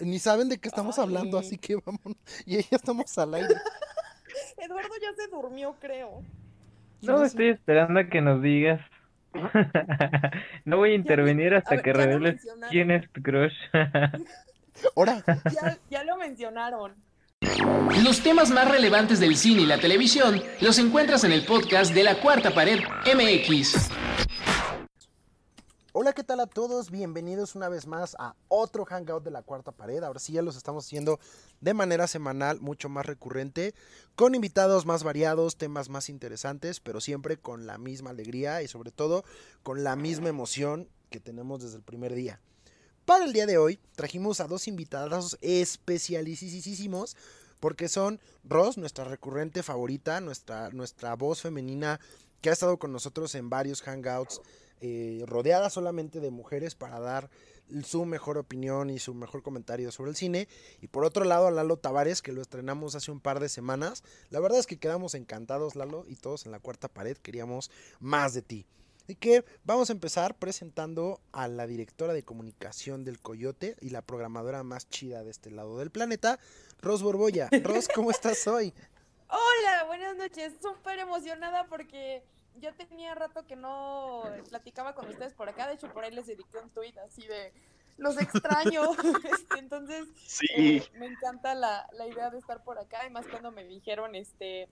Ni saben de qué estamos hablando, así que vamos. Y ya estamos al aire. Eduardo ya se durmió, creo. No, estoy esperando a que nos digas. no voy a intervenir hasta que reveles quién es tu crush. Ahora. Ya, ya lo mencionaron. Los temas más relevantes del cine y la televisión los encuentras en el podcast de la Cuarta Pared MX. Hola, ¿qué tal a todos? Bienvenidos una vez más a otro Hangout de la Cuarta Pared. Ahora sí ya los estamos haciendo de manera semanal, mucho más recurrente, con invitados más variados, temas más interesantes, pero siempre con la misma alegría y sobre todo con la misma emoción que tenemos desde el primer día. Para el día de hoy trajimos a dos invitados especialísimos porque son Ross, nuestra recurrente favorita, nuestra, nuestra voz femenina que ha estado con nosotros en varios hangouts eh, rodeada solamente de mujeres para dar su mejor opinión y su mejor comentario sobre el cine. Y por otro lado a Lalo Tavares, que lo estrenamos hace un par de semanas. La verdad es que quedamos encantados, Lalo, y todos en la cuarta pared queríamos más de ti. Así que vamos a empezar presentando a la directora de comunicación del Coyote y la programadora más chida de este lado del planeta, Ros Borbolla. Ros, ¿cómo estás hoy? Hola, buenas noches. Súper emocionada porque ya tenía rato que no platicaba con ustedes por acá, de hecho por ahí les dediqué un tweet así de los extraño, entonces eh, me encanta la, la, idea de estar por acá, y más cuando me dijeron este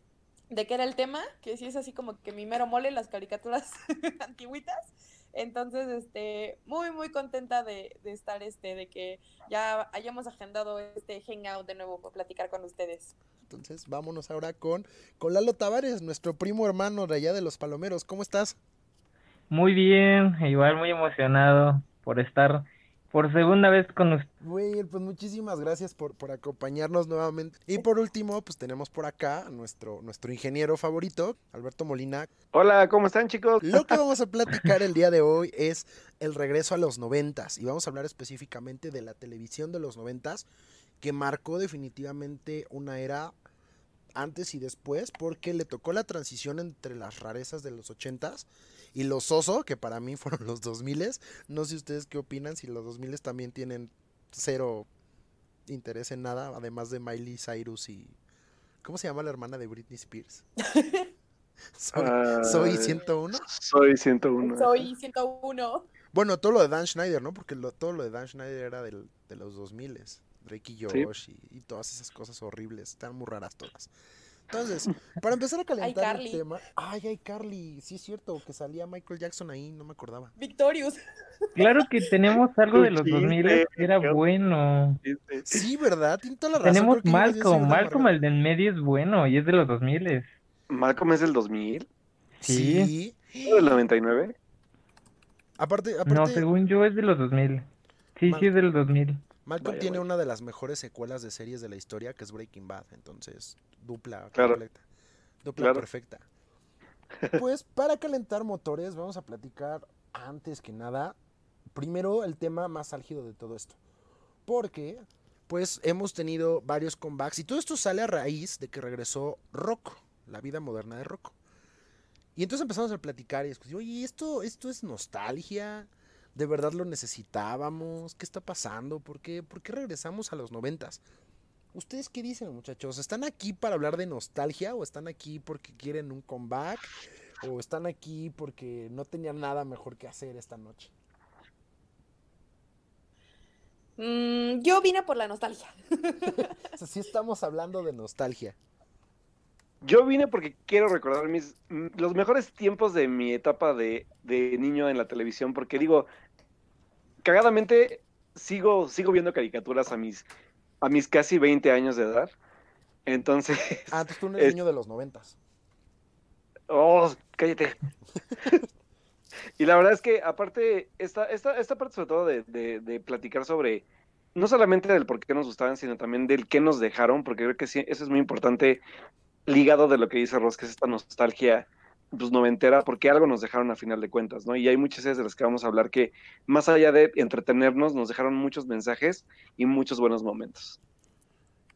de qué era el tema, que sí es así como que mi mero mole, las caricaturas antiguitas, entonces, este, muy, muy contenta de, de, estar, este, de que ya hayamos agendado este hangout de nuevo para platicar con ustedes. Entonces, vámonos ahora con, con Lalo Tavares, nuestro primo hermano de allá de los Palomeros. ¿Cómo estás? Muy bien, igual muy emocionado por estar por segunda vez con usted. Güey, pues muchísimas gracias por, por acompañarnos nuevamente. Y por último, pues tenemos por acá nuestro, nuestro ingeniero favorito, Alberto Molina. Hola, ¿cómo están chicos? Lo que vamos a platicar el día de hoy es el regreso a los noventas. Y vamos a hablar específicamente de la televisión de los noventas, que marcó definitivamente una era antes y después, porque le tocó la transición entre las rarezas de los ochentas y los oso, que para mí fueron los 2000. No sé ustedes qué opinan, si los 2000 también tienen cero interés en nada, además de Miley Cyrus y... ¿Cómo se llama la hermana de Britney Spears? soy, 101. Soy 101. Soy 101. Bueno, todo lo de Dan Schneider, ¿no? Porque todo lo de Dan Schneider era de los 2000. Drake y Josh y, y, todas esas cosas horribles. Están muy raras todas. Entonces, para empezar a calentar el tema. Ay, ay, Carly. Sí es cierto que salía Michael Jackson ahí, no me acordaba. Victorious. Claro que tenemos algo de los 2000 era bueno. Sí, ¿verdad? Tiene toda la razón. Tenemos Malcolm. Malcolm, el del medio es bueno y es de los 2000. ¿Malcolm es del 2000? Sí. ¿Es del 99? Aparte, aparte... No, según yo es de los 2000. Sí, sí es del 2000. Malcolm tiene una de las mejores secuelas de series de la historia, que es Breaking Bad, entonces dupla completa, dupla perfecta. Pues para calentar motores vamos a platicar antes que nada, primero el tema más álgido de todo esto, porque pues hemos tenido varios comebacks y todo esto sale a raíz de que regresó Rocco, la vida moderna de Rocco. Y entonces empezamos a platicar y discutir, oye, esto, esto es nostalgia, ¿De verdad lo necesitábamos? ¿Qué está pasando? ¿Por qué, ¿Por qué regresamos a los noventas? ¿Ustedes qué dicen, muchachos? ¿Están aquí para hablar de nostalgia o están aquí porque quieren un comeback? ¿O están aquí porque no tenían nada mejor que hacer esta noche? Mm, yo vine por la nostalgia. o sea, sí estamos hablando de nostalgia. Yo vine porque quiero recordar mis los mejores tiempos de mi etapa de, de niño en la televisión, porque digo, cagadamente sigo, sigo viendo caricaturas a mis, a mis casi 20 años de edad. Entonces. Ah, tú eres niño de los noventas. Oh, cállate. y la verdad es que, aparte, esta, esta, esta parte, sobre todo, de, de, de, platicar sobre. No solamente del por qué nos gustaban, sino también del qué nos dejaron, porque creo que sí, eso es muy importante ligado de lo que dice Ross, que es esta nostalgia pues noventera, porque algo nos dejaron a final de cuentas, ¿no? Y hay muchas series de las que vamos a hablar que, más allá de entretenernos, nos dejaron muchos mensajes y muchos buenos momentos.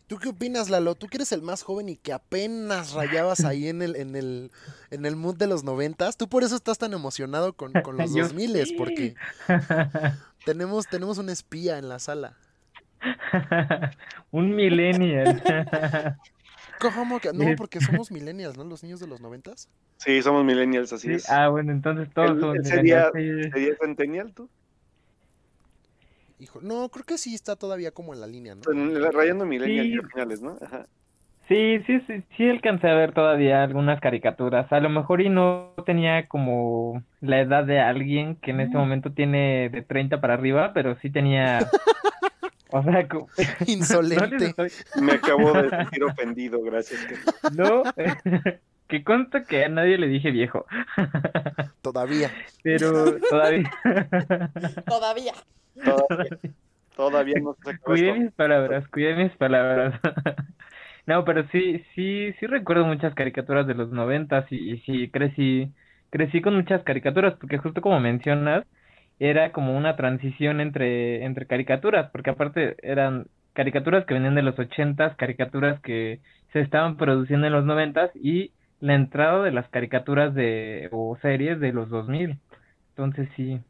¿Tú qué opinas, Lalo? Tú que eres el más joven y que apenas rayabas ahí en el, en el, en el mood de los noventas, tú por eso estás tan emocionado con, con los dos miles, porque tenemos, tenemos un espía en la sala. Un millennial. ¿Cómo que? No, porque somos millennials, ¿no? Los niños de los noventas. Sí, somos millennials, así Sí, es. Ah, bueno, entonces todos ¿El- somos el sería- millennials. ¿Serías centennial tú? Hijo, no, creo que sí está todavía como en la línea, ¿no? Rayando millennial Sí. y a finales, ¿no? Ajá. Sí, sí, sí, sí alcancé a ver todavía algunas caricaturas. A lo mejor y no tenía como la edad de alguien que en este momento tiene de 30 para arriba, pero sí tenía, o sea, co- no les Insolente. estoy- Me acabo de sentir ofendido, gracias. No, que consta que a nadie le dije viejo, Todavía. pero todavía, Todavía. Todavía, todavía no se esto. mis palabras, cuidé mis palabras. No, pero sí, sí, sí recuerdo muchas caricaturas de los noventas y, y sí crecí, crecí con muchas caricaturas, porque justo como mencionas, era como una transición entre, entre caricaturas, porque aparte eran caricaturas que venían de los ochentas, caricaturas que se estaban produciendo en los noventas y la entrada de las caricaturas de, o series de los dos mil. Entonces sí,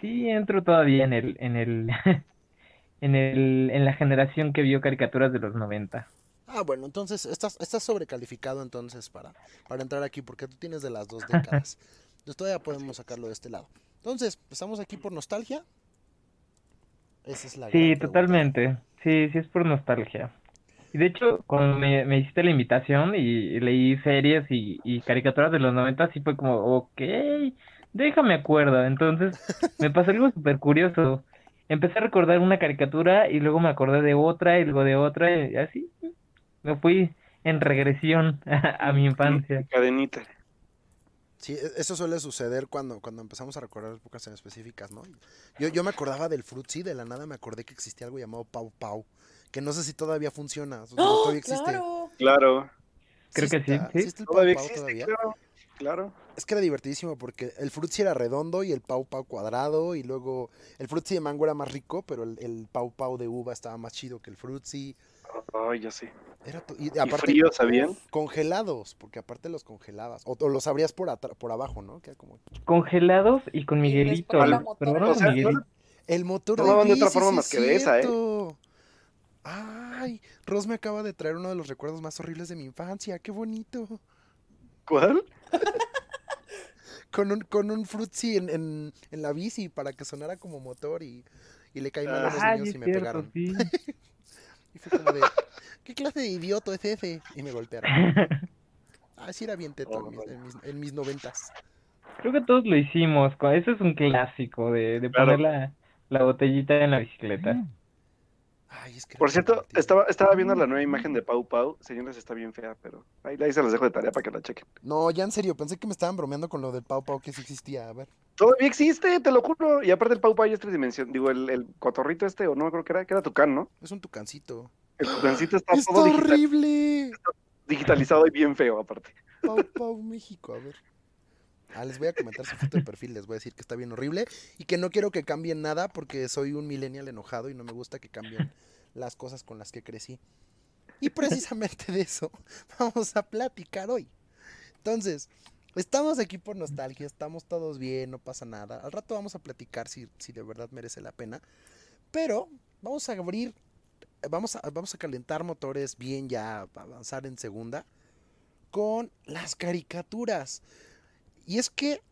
sí entro todavía en el, en el, en el, en la generación que vio caricaturas de los noventa. Ah, bueno, entonces estás, estás sobrecalificado entonces para, para entrar aquí, porque tú tienes de las dos décadas. Entonces todavía podemos sacarlo de este lado. Entonces, ¿empezamos aquí por nostalgia? Esa es la Sí, pregunta. totalmente. Sí, sí es por nostalgia. Y de hecho, cuando me, me hiciste la invitación y, y leí series y, y caricaturas de los 90, sí fue como, ok, déjame acuerdo. Entonces, me pasó algo súper curioso. Empecé a recordar una caricatura y luego me acordé de otra y luego de otra y así me fui en regresión a, a mi infancia. Cadenita. Sí, e- eso suele suceder cuando, cuando empezamos a recordar épocas en específicas, ¿no? Yo, yo me acordaba del Fruitsy, de la nada me acordé que existía algo llamado Pau Pau, que no sé si todavía funciona, o sea, ¡Oh, todavía existe. claro. Claro. Creo que sí, sí. existe el Pau Todavía Pau existe, todavía? claro. Claro. Es que era divertidísimo porque el Fruitsy era redondo y el Pau Pau cuadrado y luego el Fruitsy de mango era más rico, pero el, el Pau Pau de uva estaba más chido que el Fruitsy. Ay, ya sé. Era y Y aparte frío, ¿sabían? congelados, porque aparte los congelabas o, o los abrías por atra- por abajo, ¿no? Que era como Congelados y con Miguelito. el motor No de de otra forma sí más que de esa, ¿eh? Ay, Ros me acaba de traer uno de los recuerdos más horribles de mi infancia, qué bonito. ¿Cuál? Con un, con un Fruitsy en, en, en la bici para que sonara como motor y, y le caí mal a los niños y me cierto, pegaron. sí. Y fue como de, ¿qué clase de idioto es ese? Y me golpearon. Ah, sí era bien teto en mis, en mis, en mis noventas. Creo que todos lo hicimos. Eso es un clásico de, de Claro. poner la, la botellita en la bicicleta. Ay, es que era Por cierto, divertido. estaba, estaba viendo la nueva imagen de Pau Pau. Señores, está bien fea, pero ahí, ahí se las dejo de tarea para que la chequen. No, ya en serio, pensé que me estaban bromeando con lo del Pau Pau que sí existía. A ver. Todavía existe, te lo juro. Y aparte el Pau Pau ya es tres dimensiones. Digo, el, el cotorrito este, o no me acuerdo que era, que era Tucán, ¿no? Es un tucancito. El tucancito está ¡Está todo digital- horrible! digitalizado y bien feo, aparte. Pau Pau México, a ver. Ah, les voy a comentar su foto de perfil, les voy a decir que está bien horrible y que no quiero que cambien nada porque soy un millennial enojado y no me gusta que cambien las cosas con las que crecí. Y precisamente de eso vamos a platicar hoy. Entonces, estamos aquí por nostalgia, estamos todos bien, no pasa nada. Al rato vamos a platicar si, si de verdad merece la pena. Pero vamos a abrir, vamos a, vamos a calentar motores bien ya, avanzar en segunda con las caricaturas. Y es que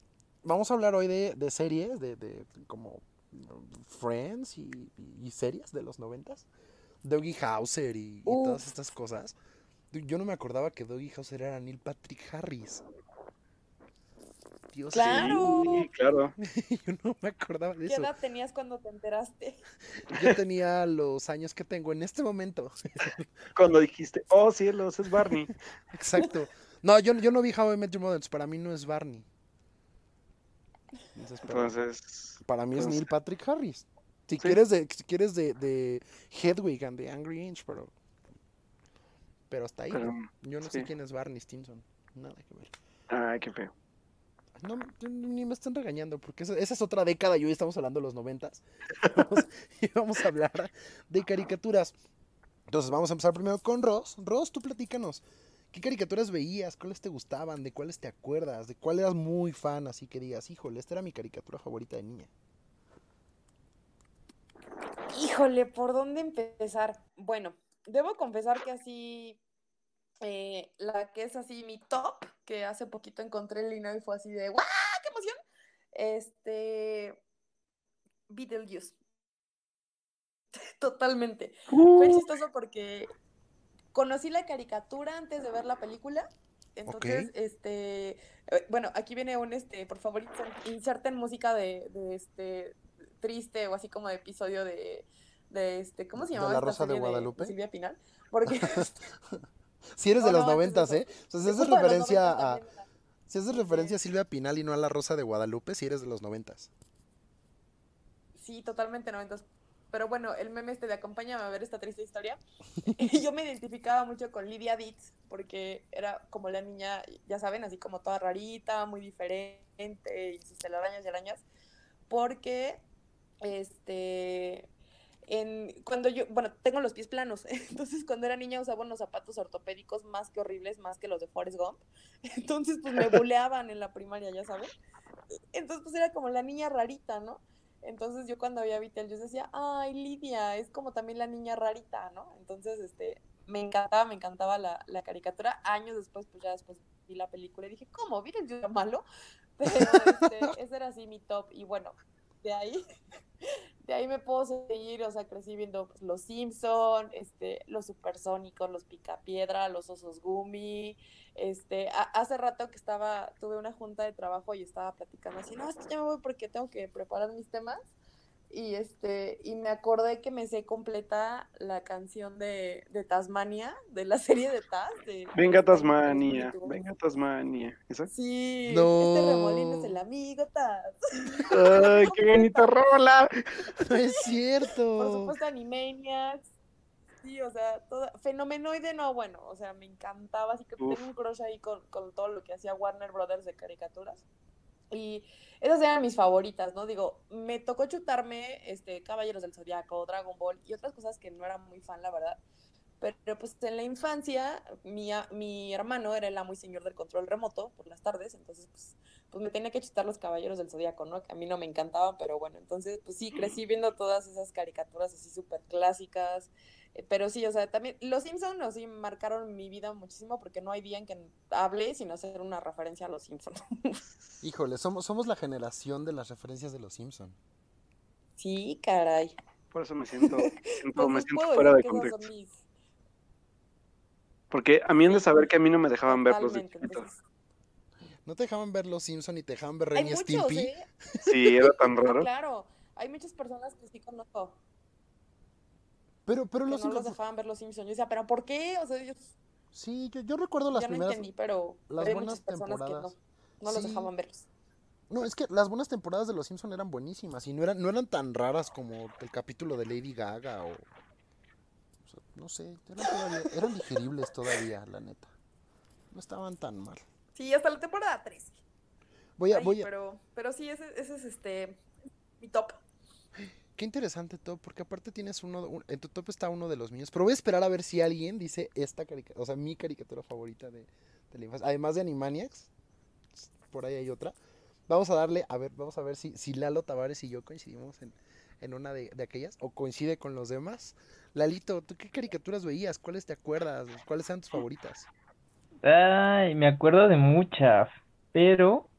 vamos a hablar hoy de, de series, de, de como Friends y, y series de los noventas. Dougie Hauser y, y todas estas cosas. Yo no me acordaba que Dougie Hauser era Neil Patrick Harris. Dios Claro. Sí, claro. yo no me acordaba de ¿Qué eso. edad tenías cuando te enteraste? Yo tenía los años que tengo en este momento. Cuando dijiste, oh cielos, es Barney. Exacto. No, yo, yo no vi How I Met Your entonces para mí no es Barney. Entonces, para- Entonces, Para mí es Neil Patrick Harris. Si Sí. quieres de, si quieres de, de Hedwig and the Angry Inch, pero. Pero hasta ahí. pero, Yo no sé quién es Barney Stinson. Nada que ver. ay, qué feo. No, ni me están regañando, porque esa, esa es otra década y hoy estamos hablando de los noventas. Vamos- y vamos a hablar de caricaturas. Entonces vamos a empezar primero con Ross. Ross, tú platícanos. ¿Qué caricaturas veías? ¿Cuáles te gustaban? ¿De cuáles te acuerdas? ¿De cuál eras muy fan? Así que digas, híjole, esta era mi caricatura favorita de niña. Híjole, ¿por dónde empezar? Bueno, debo confesar que así, eh, la que es así mi top, que hace poquito encontré el lino y fue así de ¡guau! ¡Qué emoción! Este. Beetlejuice. Totalmente. Fue chistoso porque conocí la caricatura antes de ver la película. Entonces, este, eh, bueno, aquí viene un, este, por favor, inser- inserten música de, de, este, triste o así como de episodio de, de este, ¿cómo se ¿De llamaba La Rosa de Guadalupe? Silvia Pinal? Porque Si eres de No, los no, noventas, eso. ¿eh? O sea, si haces justo de los referencia 90 a... Si haces referencia a Silvia Pinal y no a La Rosa de Guadalupe, si eres de los noventas. Sí, totalmente noventas. Pero bueno, el meme este de acompáñame a ver esta triste historia. Y yo me identificaba mucho con Lidia Ditz, porque era como la niña, ya saben, así como toda rarita, muy diferente, y sus telarañas y arañas. Porque, este, en, cuando yo, bueno, tengo los pies planos, entonces cuando era niña usaba unos zapatos ortopédicos más que horribles, más que los de Forrest Gump. Entonces, pues me buleaban en la primaria, ya saben. Entonces, pues era como la niña rarita, ¿no? Entonces yo cuando veía a Beetlejuice decía, ay, Lidia, es como también la niña rarita, ¿no? Entonces, este, me encantaba, me encantaba la, la caricatura. Años después, pues ya después vi la película y dije, ¿cómo? Beetlejuice era malo. Pero este, ese era así mi top. Y bueno, de ahí, de ahí me puedo seguir, o sea, crecí viendo pues, Los Simpson, este, los Supersónicos, los Picapiedra, los Osos Gumi, este, a- hace rato que estaba, tuve una junta de trabajo y estaba platicando así, no, es que ya me voy porque tengo que preparar mis temas. Y este, y me acordé que me sé completa la canción de, de Tasmania, de la serie de Taz. de- Venga, Tasmania. Venga, Tasmania. ¿Esa? Sí, No. este remolino es el amigo Taz. ¡Ay, qué bonita rola! No es Por cierto. supuesto, Animaniacs. Sí, o sea, todo, Fenomenoide no, bueno, o sea, me encantaba, así que Uf. tengo un crush ahí con, con todo lo que hacía Warner Brothers de caricaturas. Y esas eran mis favoritas, ¿no? Digo, me tocó chutarme este, Caballeros del Zodiaco, Dragon Ball y otras cosas que no era muy fan, la verdad. Pero pues en la infancia, mi, mi hermano era el amo y señor del control remoto por las tardes, entonces pues, pues me tenía que chutar los Caballeros del Zodiaco, ¿no? Que a mí no me encantaban, pero bueno, entonces pues sí, crecí viendo todas esas caricaturas así súper clásicas. Pero sí, o sea, también los Simpsons así marcaron mi vida muchísimo porque no hay día en que hable sin hacer una referencia a los Simpsons. Híjole, somos, somos la generación de las referencias de los Simpson. sí, caray. Por eso me siento, siento- me Entonces siento fuera de contexto. mis... Porque a mí han de saber que a mí no me dejaban de Totalmente, chiquito. entonces, ¿No te dejaban ver los Simpson y te dejaban ver Ren y Stimpy? ¿eh? Sí, era tan raro. claro, hay muchas personas que sí conozco Pero, pero que los no los dejaban ver los Simpsons. Yo decía, ¿pero por qué? O sea, ellos Sí, yo, yo recuerdo las ya no primeras. entendí, pero las hay buenas muchas personas que no, temporadas. no los dejaban verlos. No, es que las buenas temporadas de los Simpson eran buenísimas y no eran, no eran tan raras como el capítulo de Lady Gaga o. o sea, no sé, eran, todavía, eran digeribles todavía, la neta. No estaban tan mal. Sí, hasta la temporada 3. Voy a, Ay, voy a, pero, pero sí, ese, ese es este mi top. Qué interesante top, porque aparte tienes uno, un- en tu top está uno de los míos, pero voy a esperar a ver si alguien dice esta caricatura, o sea, mi caricatura favorita de, de la infancia, además de Animaniacs, por ahí hay otra. Vamos a darle, a ver, vamos a ver si, si Lalo Tavares y yo coincidimos en, en una de, de aquellas, o coincide con los demás. Lalito, ¿tú qué caricaturas veías? ¿Cuáles te acuerdas? ¿Cuáles eran tus favoritas? Ay, me acuerdo de muchas, pero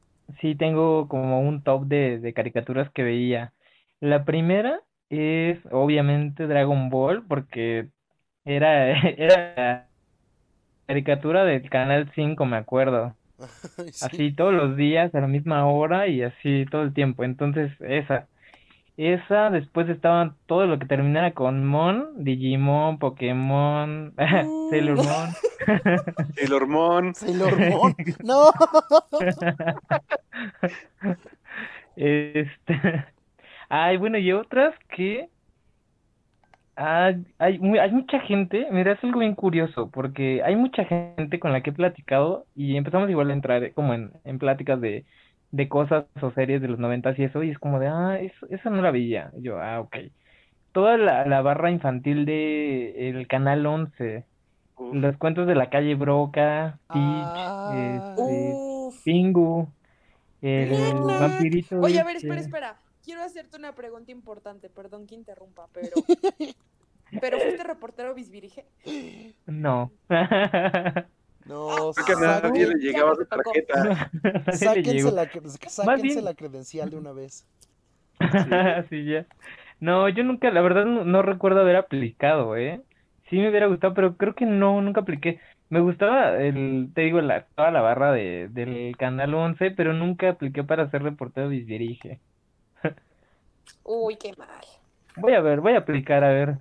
sí tengo como un top de, de caricaturas que veía. La primera es obviamente Dragon Ball, porque era, era la caricatura del Canal 5, me acuerdo. Sí. Así todos los días, a la misma hora y así todo el tiempo. Entonces, esa. Esa, después estaba todo lo que terminara con Mon, Digimon, Pokémon, Sailor Moon. El hormón. Sailor Moon. No. Este, ay, bueno, y otras que hay, hay, mu- hay mucha gente, mira, es algo bien curioso, porque hay mucha gente con la que he platicado y empezamos igual a entrar como en, en pláticas de, de cosas o series de los noventas y eso, y es como de, ah, eso, esa no la veía. Y yo, ah, ok. Toda la, la barra infantil de el Canal 11, Uf. los cuentos de la calle Broca, Teach, Ah. este, Uf. Pingu, el vampirito Oye, a ver, este. espera, espera. Quiero hacerte una pregunta importante, perdón que interrumpa, pero... ¿Pero fuiste reportero bisvirige? No. No, Creo que a Ah, nadie le llegaba su tarjeta. Sáquense, la, sáquense credencial de una vez. Sí, ya. No, yo nunca, la verdad no, no recuerdo haber aplicado, ¿eh? Sí me hubiera gustado, pero creo que no, nunca apliqué. Me gustaba el, te digo, la, toda la barra de, del Canal 11, pero nunca apliqué para ser reportero bisdirige. Uy, qué mal. Voy a ver, voy a aplicar, a ver.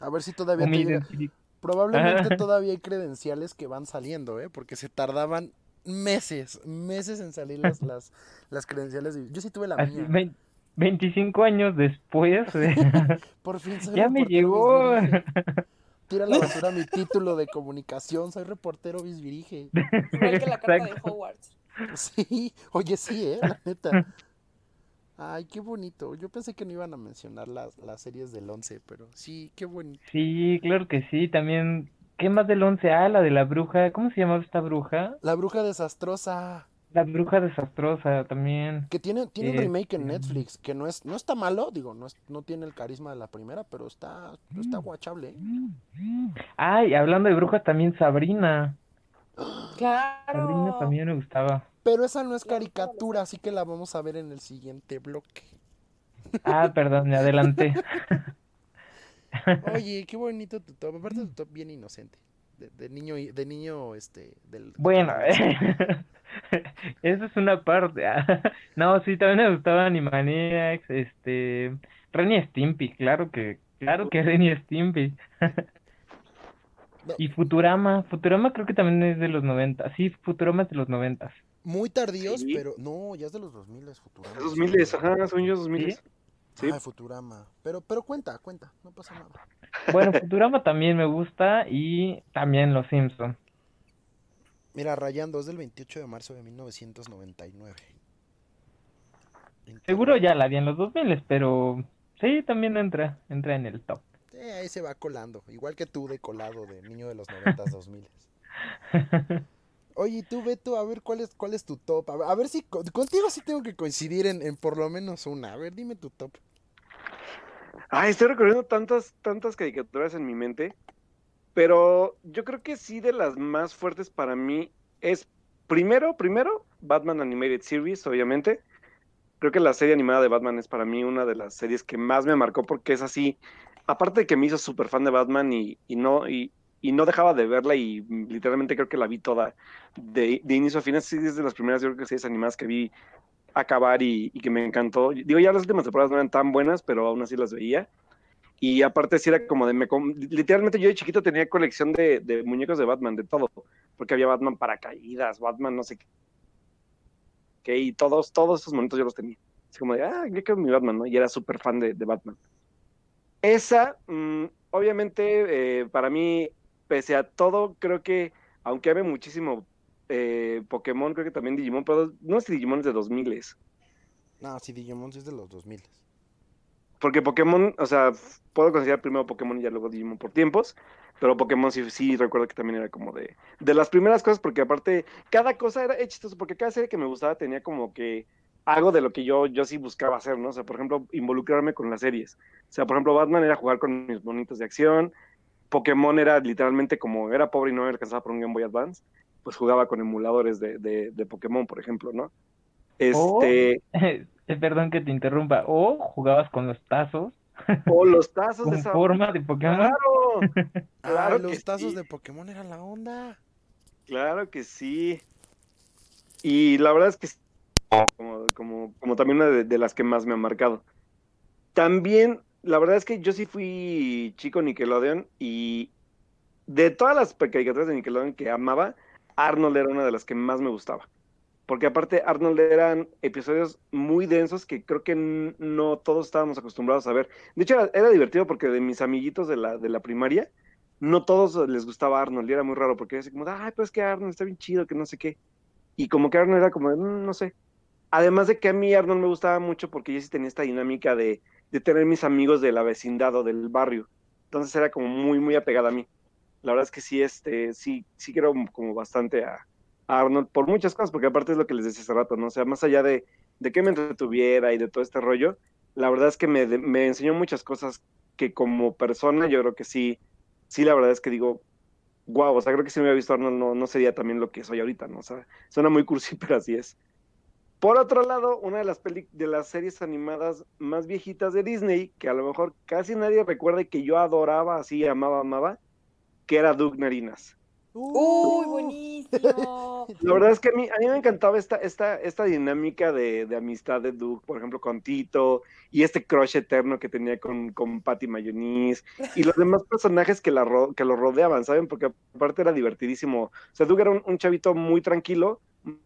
A ver si todavía te llega. Probablemente todavía hay credenciales que van saliendo, ¿eh? Porque se tardaban meses, meses en salir las, las, las credenciales. de- Yo sí tuve la Así, mía. vein- 25 años después, eh, Por fin soy ya me llegó. Tira la basura mi título de comunicación, soy reportero bisvirige. Igual que la carta de Exacto. Hogwarts. Sí, oye, sí, ¿eh? La neta. Ay, qué bonito. Yo pensé que no iban a mencionar las, las series del 11, pero sí, qué bonito. Sí, claro que sí, también. ¿Qué más del 11? Ah, la de la bruja. ¿Cómo se llamaba esta bruja? La bruja desastrosa, La bruja desastrosa también. que tiene, tiene un remake en Este. Netflix, que no es, no está malo, digo, no, es, no tiene el carisma de la primera, pero está, está Mm. guachable, ¿eh? Ay, hablando de brujas, también Sabrina. Claro. Sabrina también me gustaba. Pero esa no es caricatura, así que la vamos a ver en el siguiente bloque. Ah, perdón, me adelanté. Oye, qué bonito tu top, aparte tu top bien inocente, de, de niño, de niño, este, del... Bueno, adolescente. eso es una parte. ah. No, sí, también me gustaba Animaniacs, este, Ren y Stimpy, claro que, claro que Ren y Stimpy. No. Y Futurama, Futurama creo que también es de los 90. Sí, Futurama es de los 90. Muy tardíos, Sí. pero no, ya es de los 2000 es Futurama. Esos miles, ajá, son yo esos miles. Sí. Ay, Futurama. Pero, pero cuenta, cuenta, no pasa nada. Bueno, Futurama también me gusta y también Los Simpson. Mira, Rayando es del 28 de marzo de 1999. Seguro ya la vi en los 2000, pero sí, también entra, entra en el top. Eh, ahí se va colando, igual que tú de colado de niño de los 90s, 2000 Oye, y tú, Beto, a ver cuál es, cuál es tu top. A ver, si co- contigo sí tengo que coincidir en, en por lo menos una. A ver, dime tu top. Ay, estoy recorriendo tantas, tantas caricaturas en mi mente, pero yo creo que sí de las más fuertes para mí es primero, primero, Batman Animated Series, obviamente. Creo que la serie animada de Batman es para mí una de las series que más me marcó porque es así, aparte de que me hizo súper fan de Batman y, y no, y, y no dejaba de verla y mm, literalmente creo que la vi toda de, de inicio a fin, sí, es de las primeras yo creo que series animadas que vi acabar y, y que me encantó. Digo, ya las últimas temporadas no eran tan buenas, pero aún así las veía. Y aparte sí era como de, me literalmente yo de chiquito tenía colección de, de muñecos de Batman, de todo, porque había Batman paracaídas, Batman no sé qué, y todos, todos esos monitos yo los tenía. Así como de, ah, yo quiero mi Batman, ¿no? Y era súper fan de, de Batman. Esa, mm, obviamente, eh, para mí, pese a todo, creo que, aunque ame muchísimo eh, Pokémon, creo que también Digimon, pero no sé si Digimon es de 2000 es. No, sí, Digimon es de los 2000 Porque Pokémon, o sea, puedo considerar primero Pokémon y ya luego Digimon por tiempos, pero Pokémon sí, sí recuerdo que también era como de, de las primeras cosas, porque aparte, cada cosa era chistoso, porque cada serie que me gustaba tenía como que algo de lo que yo, yo sí buscaba hacer, ¿no? O sea, por ejemplo, involucrarme con las series. O sea, por ejemplo, Batman era jugar con mis bonitos de acción, Pokémon era literalmente como, era pobre y no alcanzaba por un Game Boy Advance, pues jugaba con emuladores de, de, de Pokémon, por ejemplo, ¿no? Este, Eh, Perdón que te interrumpa. O jugabas con los tazos o los tazos de con esa... forma de Pokémon. ¡Claro! Claro ah, que los tazos sí. de Pokémon eran la onda. Claro que sí. Y la verdad es que como, como, como también una de, de las que más me ha marcado. También, la verdad es que yo sí fui chico Nickelodeon y de todas las caricaturas de Nickelodeon que amaba, Arnold era una de las que más me gustaba. Porque aparte Arnold eran episodios muy densos que creo que no todos estábamos acostumbrados a ver. De hecho, era, divertido porque de mis amiguitos de la, de la primaria, no todos les gustaba Arnold y era muy raro porque era así como, ay, pues que Arnold está bien chido, que no sé qué. Y como que Arnold era como, de, "Mm, no sé. Además de que a mí Arnold me gustaba mucho porque yo sí tenía esta dinámica de, de tener mis amigos de la vecindad o del barrio. Entonces era como muy, muy apegada a mí. La verdad es que sí, este, sí, sí quiero como bastante a, Arnold por muchas cosas, porque aparte es lo que les decía hace rato, ¿no? O sea, más allá de, de que me entretuviera y de todo este rollo, la verdad es que me, me enseñó muchas cosas que como persona yo creo que sí, sí, la verdad es que digo, wow, o sea, creo que si me hubiera visto Arnold no, no sería también lo que soy ahorita, ¿no? O sea, suena muy cursi, pero así es. Por otro lado, una de las, peli de las series animadas más viejitas de Disney, que a lo mejor casi nadie recuerda y que yo adoraba, así amaba, amaba, que era Doug Narinas. Uy, buenísimo. La verdad es que a mí, a mí me encantaba esta, esta, esta dinámica de, de amistad de Doug, por ejemplo, con Tito, y este crush eterno que tenía con, con Patty Mayonnaise, y los demás personajes que, la ro- que lo rodeaban, ¿saben? Porque aparte era divertidísimo. O sea, Doug era un, un chavito muy tranquilo,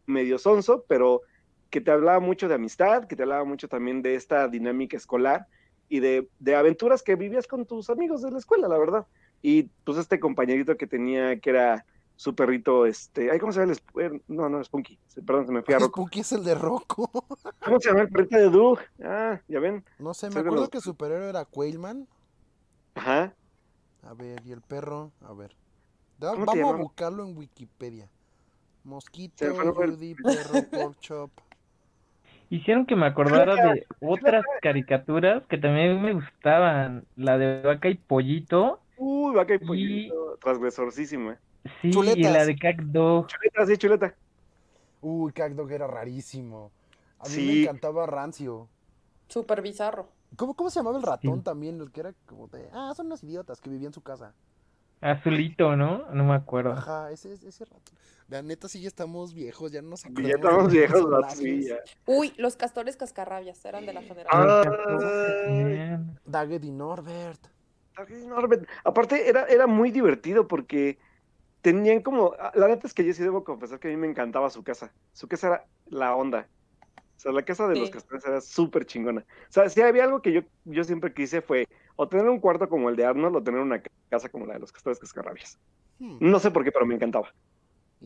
medio sonso, pero que te hablaba mucho de amistad, que te hablaba mucho también de esta dinámica escolar y de, de aventuras que vivías con tus amigos de la escuela, la verdad. Y pues este compañerito que tenía, que era su perrito, este, ay, ¿cómo se llama el eh, No, no, Spunky, perdón, se me fui a Rocco. Spooky es el de Rocco. ¿Cómo se llama el perrito de Doug? Ah, ya ven. No sé, me acuerdo los- que su superhéroe era Quailman. Ajá. A ver, y el perro, a ver. Da- ¿Cómo se vamos a buscarlo en Wikipedia. Mosquito. Judy, perro, pork chop. Hicieron que me acordara de otras caricaturas que también me gustaban. La de Vaca y Pollito. Uy, vaca y Y- pollito, transgresorísimo, eh. Sí, y la de Cat Dog. Chuleta, sí, chuleta. Uy, Cagdog era rarísimo. A mí me encantaba Rancio. Súper bizarro. ¿Cómo, ¿Cómo se llamaba el ratón Sí. también? El que era como de. Ah, son unos idiotas que vivían en su casa. Azulito, ¿no? No me acuerdo. Ajá, ese, ese ratón. La neta, sí, ya estamos viejos, ya no nos Ya acordamos. estamos de los viejos, vato, personajes. sí, ya. Uy, los castores cascarrabias eran de la generación. Ah, Los Castores también. Daggett y Norbert. Norbert. Aparte, era, era muy divertido porque tenían como. ah, La neta es que yo sí debo confesar que a mí me encantaba su casa. Su casa era la onda. O sea, la casa de los castores era súper chingona. O sea, si había algo que yo, yo siempre quise fue o tener un cuarto como el de Arnold o tener una casa como la de los castores cascarrabias. Hmm, No sé por qué, pero me encantaba.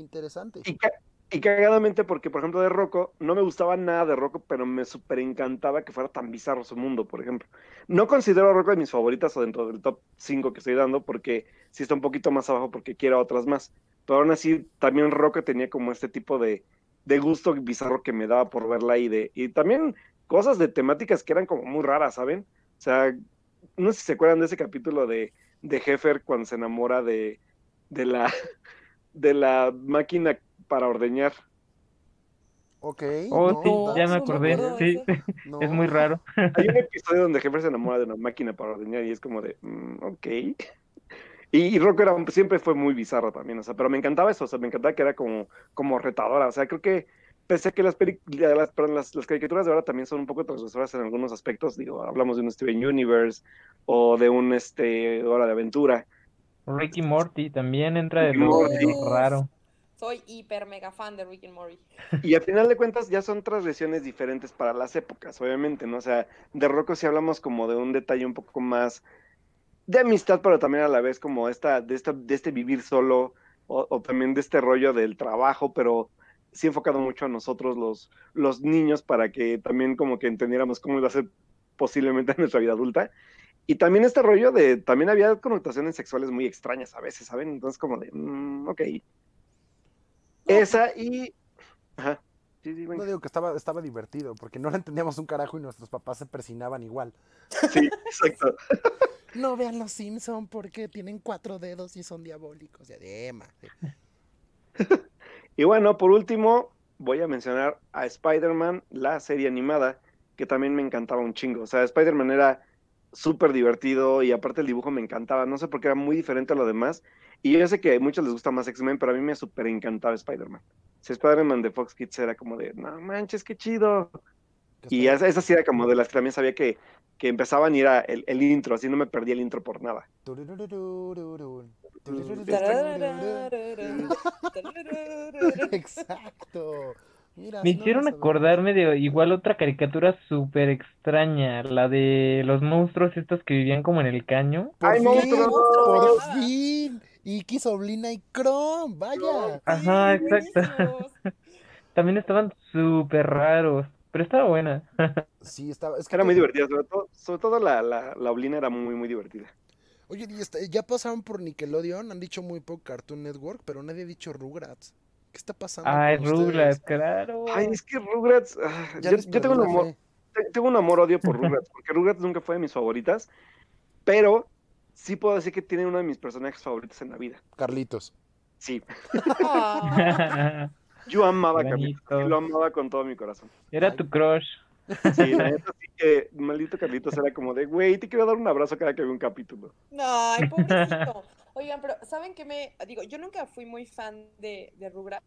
Interesante. Y, ca- y cagadamente porque, por ejemplo, de Rocco, no me gustaba nada de Rocco, pero me súper encantaba que fuera tan bizarro su mundo, por ejemplo. No considero a Rocco de mis favoritas o dentro del top 5 que estoy dando, porque sí está un poquito más abajo porque quiero otras más. Pero aún así, también Rocco tenía como este tipo de, de gusto bizarro que me daba por verla y, de, y también cosas de temáticas que eran como muy raras, ¿saben? O sea, no sé si se acuerdan de ese capítulo de, de Heffer cuando se enamora de, de la de la máquina para ordeñar. Ok. Oh, no, sí, ya me acordé. Sí, no. es muy raro. Hay un episodio donde Heffer se enamora de una máquina para ordeñar y es como de, mm, ok. Y, y Rocco era, siempre fue muy bizarro también, o sea, pero me encantaba eso, o sea, me encantaba que era como, como retadora, o sea, creo que pese a que las, las, perdón, las, las caricaturas de ahora también son un poco transgresoras en algunos aspectos, digo, hablamos de un Steven Universe o de un, este, Hora de Aventura, Ricky Morty también entra de lo, raro. Soy hiper mega fan de Rick and Morty. Y al final de cuentas ya son transgresiones diferentes para las épocas, obviamente, ¿no? O sea, de Rocco sí hablamos como de un detalle un poco más de amistad, pero también a la vez como esta, de, esta, de este vivir solo, o, o también de este rollo del trabajo, pero sí enfocado mucho a nosotros los, los niños para que también como que entendiéramos cómo iba a ser posiblemente nuestra vida adulta. Y también este rollo de, también había connotaciones sexuales muy extrañas a veces, ¿saben? Entonces como de, mm, ok. Esa y... Ajá. Sí, sí, No digo que estaba, estaba divertido, porque no le entendíamos un carajo y nuestros papás se persinaban igual. Sí, exacto. No vean los Simpson porque tienen cuatro dedos y son diabólicos. Ya de Emma. Y bueno, por último, voy a mencionar a Spider-Man, la serie animada, que también me encantaba un chingo. O sea, Spider-Man era súper divertido y aparte el dibujo me encantaba. No sé por qué era muy diferente a lo demás. Y yo sé que a muchos les gusta más X-Men, pero a mí me súper encantaba Spider-Man. Si Spider-Man de Fox Kids era como de, no manches, qué chido. Y esa, esa sí era como de las que también sabía que, que empezaban y era el, el intro, así no me perdía el intro por nada. Exacto. Mira, Me no hicieron acordarme de igual otra caricatura súper extraña, la de los monstruos estos que vivían como en el caño. ¡Ay, monstruos! por fin. Iki, Soblina y Chrome, vaya. Ajá, Sí, exacto. También estaban súper raros, pero estaba buena. Sí, estaba. Es que Era muy divertida, sobre todo, sobre todo la, la, la Oblina era muy, muy divertida. Oye, y está- ya pasaron por Nickelodeon, han dicho muy poco Cartoon Network, pero nadie ha dicho Rugrats. ¿Qué está pasando? Con es Rugrats, ustedes? claro. Ay, es que Rugrats. ah, Ya yo, tengo un amor, tengo un amor-odio por Rugrats, porque Rugrats nunca fue de mis favoritas, pero sí puedo decir que tiene uno de mis personajes favoritos en la vida. Carlitos. Sí, yo amaba a. Carlitos, lo amaba con todo mi corazón. Era tu crush. Sí, la neta sí que maldito Carlitos era como de, güey, te quiero dar un abrazo cada que veo un capítulo. No, ay, pobrecito. Oigan, pero ¿saben qué me...? Digo, yo nunca fui muy fan de, de Rugrats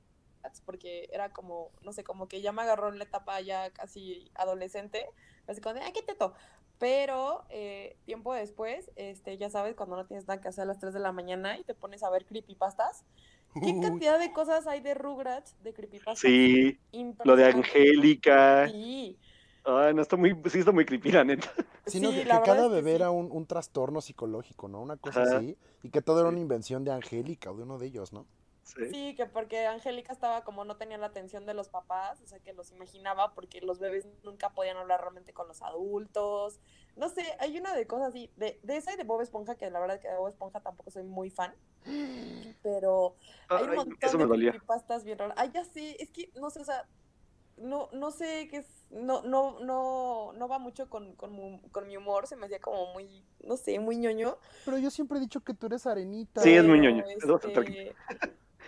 porque era como, no sé, como que ya me agarró en la etapa ya casi adolescente. Así como de, ay, qué teto. Pero eh, tiempo después, este, ya sabes, cuando no tienes nada que hacer a las 3 de la mañana y te pones a ver creepypastas. ¿Qué Uy, cantidad de cosas hay de Rugrats, de creepypastas? Sí, lo de. Angélica. Sí. Ay, no, está muy, sí está muy creepy, la neta. Sino Sí, que, la que cada bebé sí. era un, un trastorno psicológico, ¿no? Una cosa Ajá. así. Y que todo era una invención de Angélica o de uno de ellos, ¿no? Sí. Sí, que porque Angélica estaba como no tenía la atención de los papás, o sea, que los imaginaba porque los bebés nunca podían hablar realmente con los adultos. No sé, hay una de cosas así, de, de esa y de Bob Esponja, que la verdad que de Bob Esponja tampoco soy muy fan, pero hay un Ay, montón me de creepypastas bien raras. Ay, ya sé, es que no sé, o sea, no, no sé qué es, no, no, no, no va mucho con, con, mi humor, se me hacía como muy, no sé, muy ñoño. Pero yo siempre he dicho que tú eres arenita. Sí, es muy ñoño, este,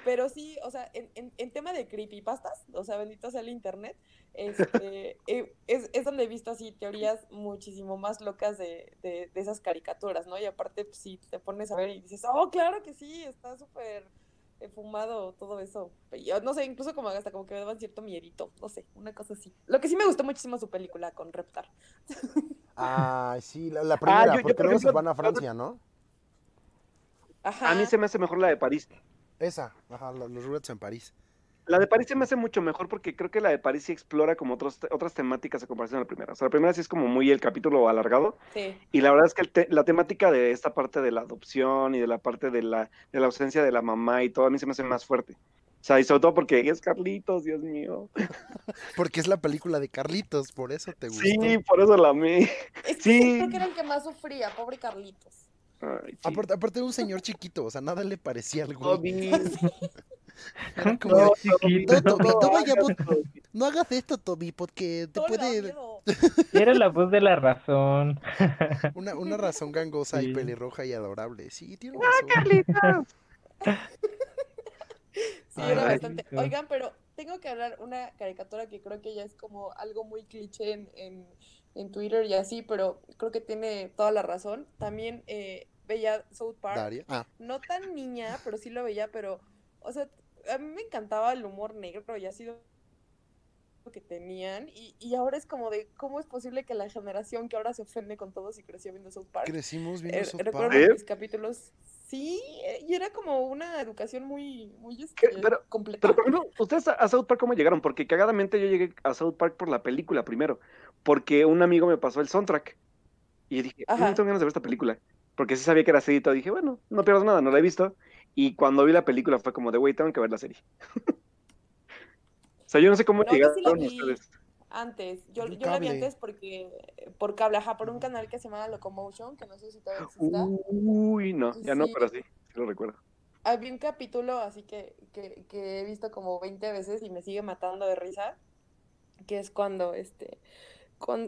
Pero sí, o sea, en, en, en tema de creepypastas, o sea, bendito sea el internet, este, eh, es, es donde he visto así teorías muchísimo más locas de, de, de esas caricaturas, ¿no? Y aparte, pues, si te pones a ver y dices, oh, claro que sí, está súper eh, fumado todo eso. Yo no sé, incluso como hasta como que me daban cierto miedito, no sé, una cosa así. Lo que sí me gustó muchísimo su película con Reptar. Ay, sí, la, la primera, yo- yo, porque por luego se ejemplo, van a Francia, ¿no? Ajá. A mí se me hace mejor la de París. Esa, ajá, lo- los Rugrats en París. La de París se me hace mucho mejor porque creo que la de París sí explora como otros, otras temáticas a comparación de la primera. O sea, la primera sí es como muy el capítulo alargado Sí. y la verdad es que el te- la temática de esta parte de la adopción y de la parte de la, de la ausencia de la mamá y todo a mí se me hace más fuerte. O sea, y sobre todo porque es Carlitos, Dios mío. Porque es la película de Carlitos, por eso te gustó. Sí, por eso la amé. Es que Sí. creo que era el que más sufría, pobre Carlitos. Ay, sí. Aparte, aparte era un señor chiquito, o sea, nada le parecía al güey. Toby. Era como No, chiquito. No, Toby, no vaya, hagas no esto, Toby, porque te puede... Era la voz de la razón. Una, una razón gangosa y pelirroja y adorable. Sí, tiene Ah, razón. Carlitos. Sí, era Ay, bastante. Oigan, pero tengo que hablar una caricatura que creo que ya es como algo muy cliché en, en, en Twitter y así, pero creo que tiene toda la razón. También eh, veía South Park. Ah, No tan niña, pero sí lo veía, pero, o sea, a mí me encantaba el humor negro y ha sido lo que tenían. Y, y ahora es como de, ¿cómo es posible que la generación que ahora se ofende con todos y creció viendo South Park? crecimos viendo Eh, South recuerdo Park. ¿Sí? mis capítulos. Sí, eh, y era como una educación muy, muy este, Pero- completa. Pero, por ejemplo, ¿ustedes a, a South Park cómo llegaron? Porque cagadamente yo llegué a South Park por la película primero. Porque un amigo me pasó el soundtrack. Y dije, "Ay, Ajá. no tengo ganas de ver esta película. Porque sí sabía que era todo. Dije, bueno, no pierdas nada, no la he visto. Y cuando vi la película fue como de, güey, tengo que ver la serie. o sea, yo no sé cómo No, yo sí la llegaron vi. ustedes. Antes, yo, yo la vi antes porque, por cable, ajá, por un canal que se llama Locomotion, que no sé si todavía exista. Uy, no, ya no, pero sí, sí lo recuerdo. Había un capítulo así que, que, que he visto como 20 veces y me sigue matando de risa, que es cuando, este,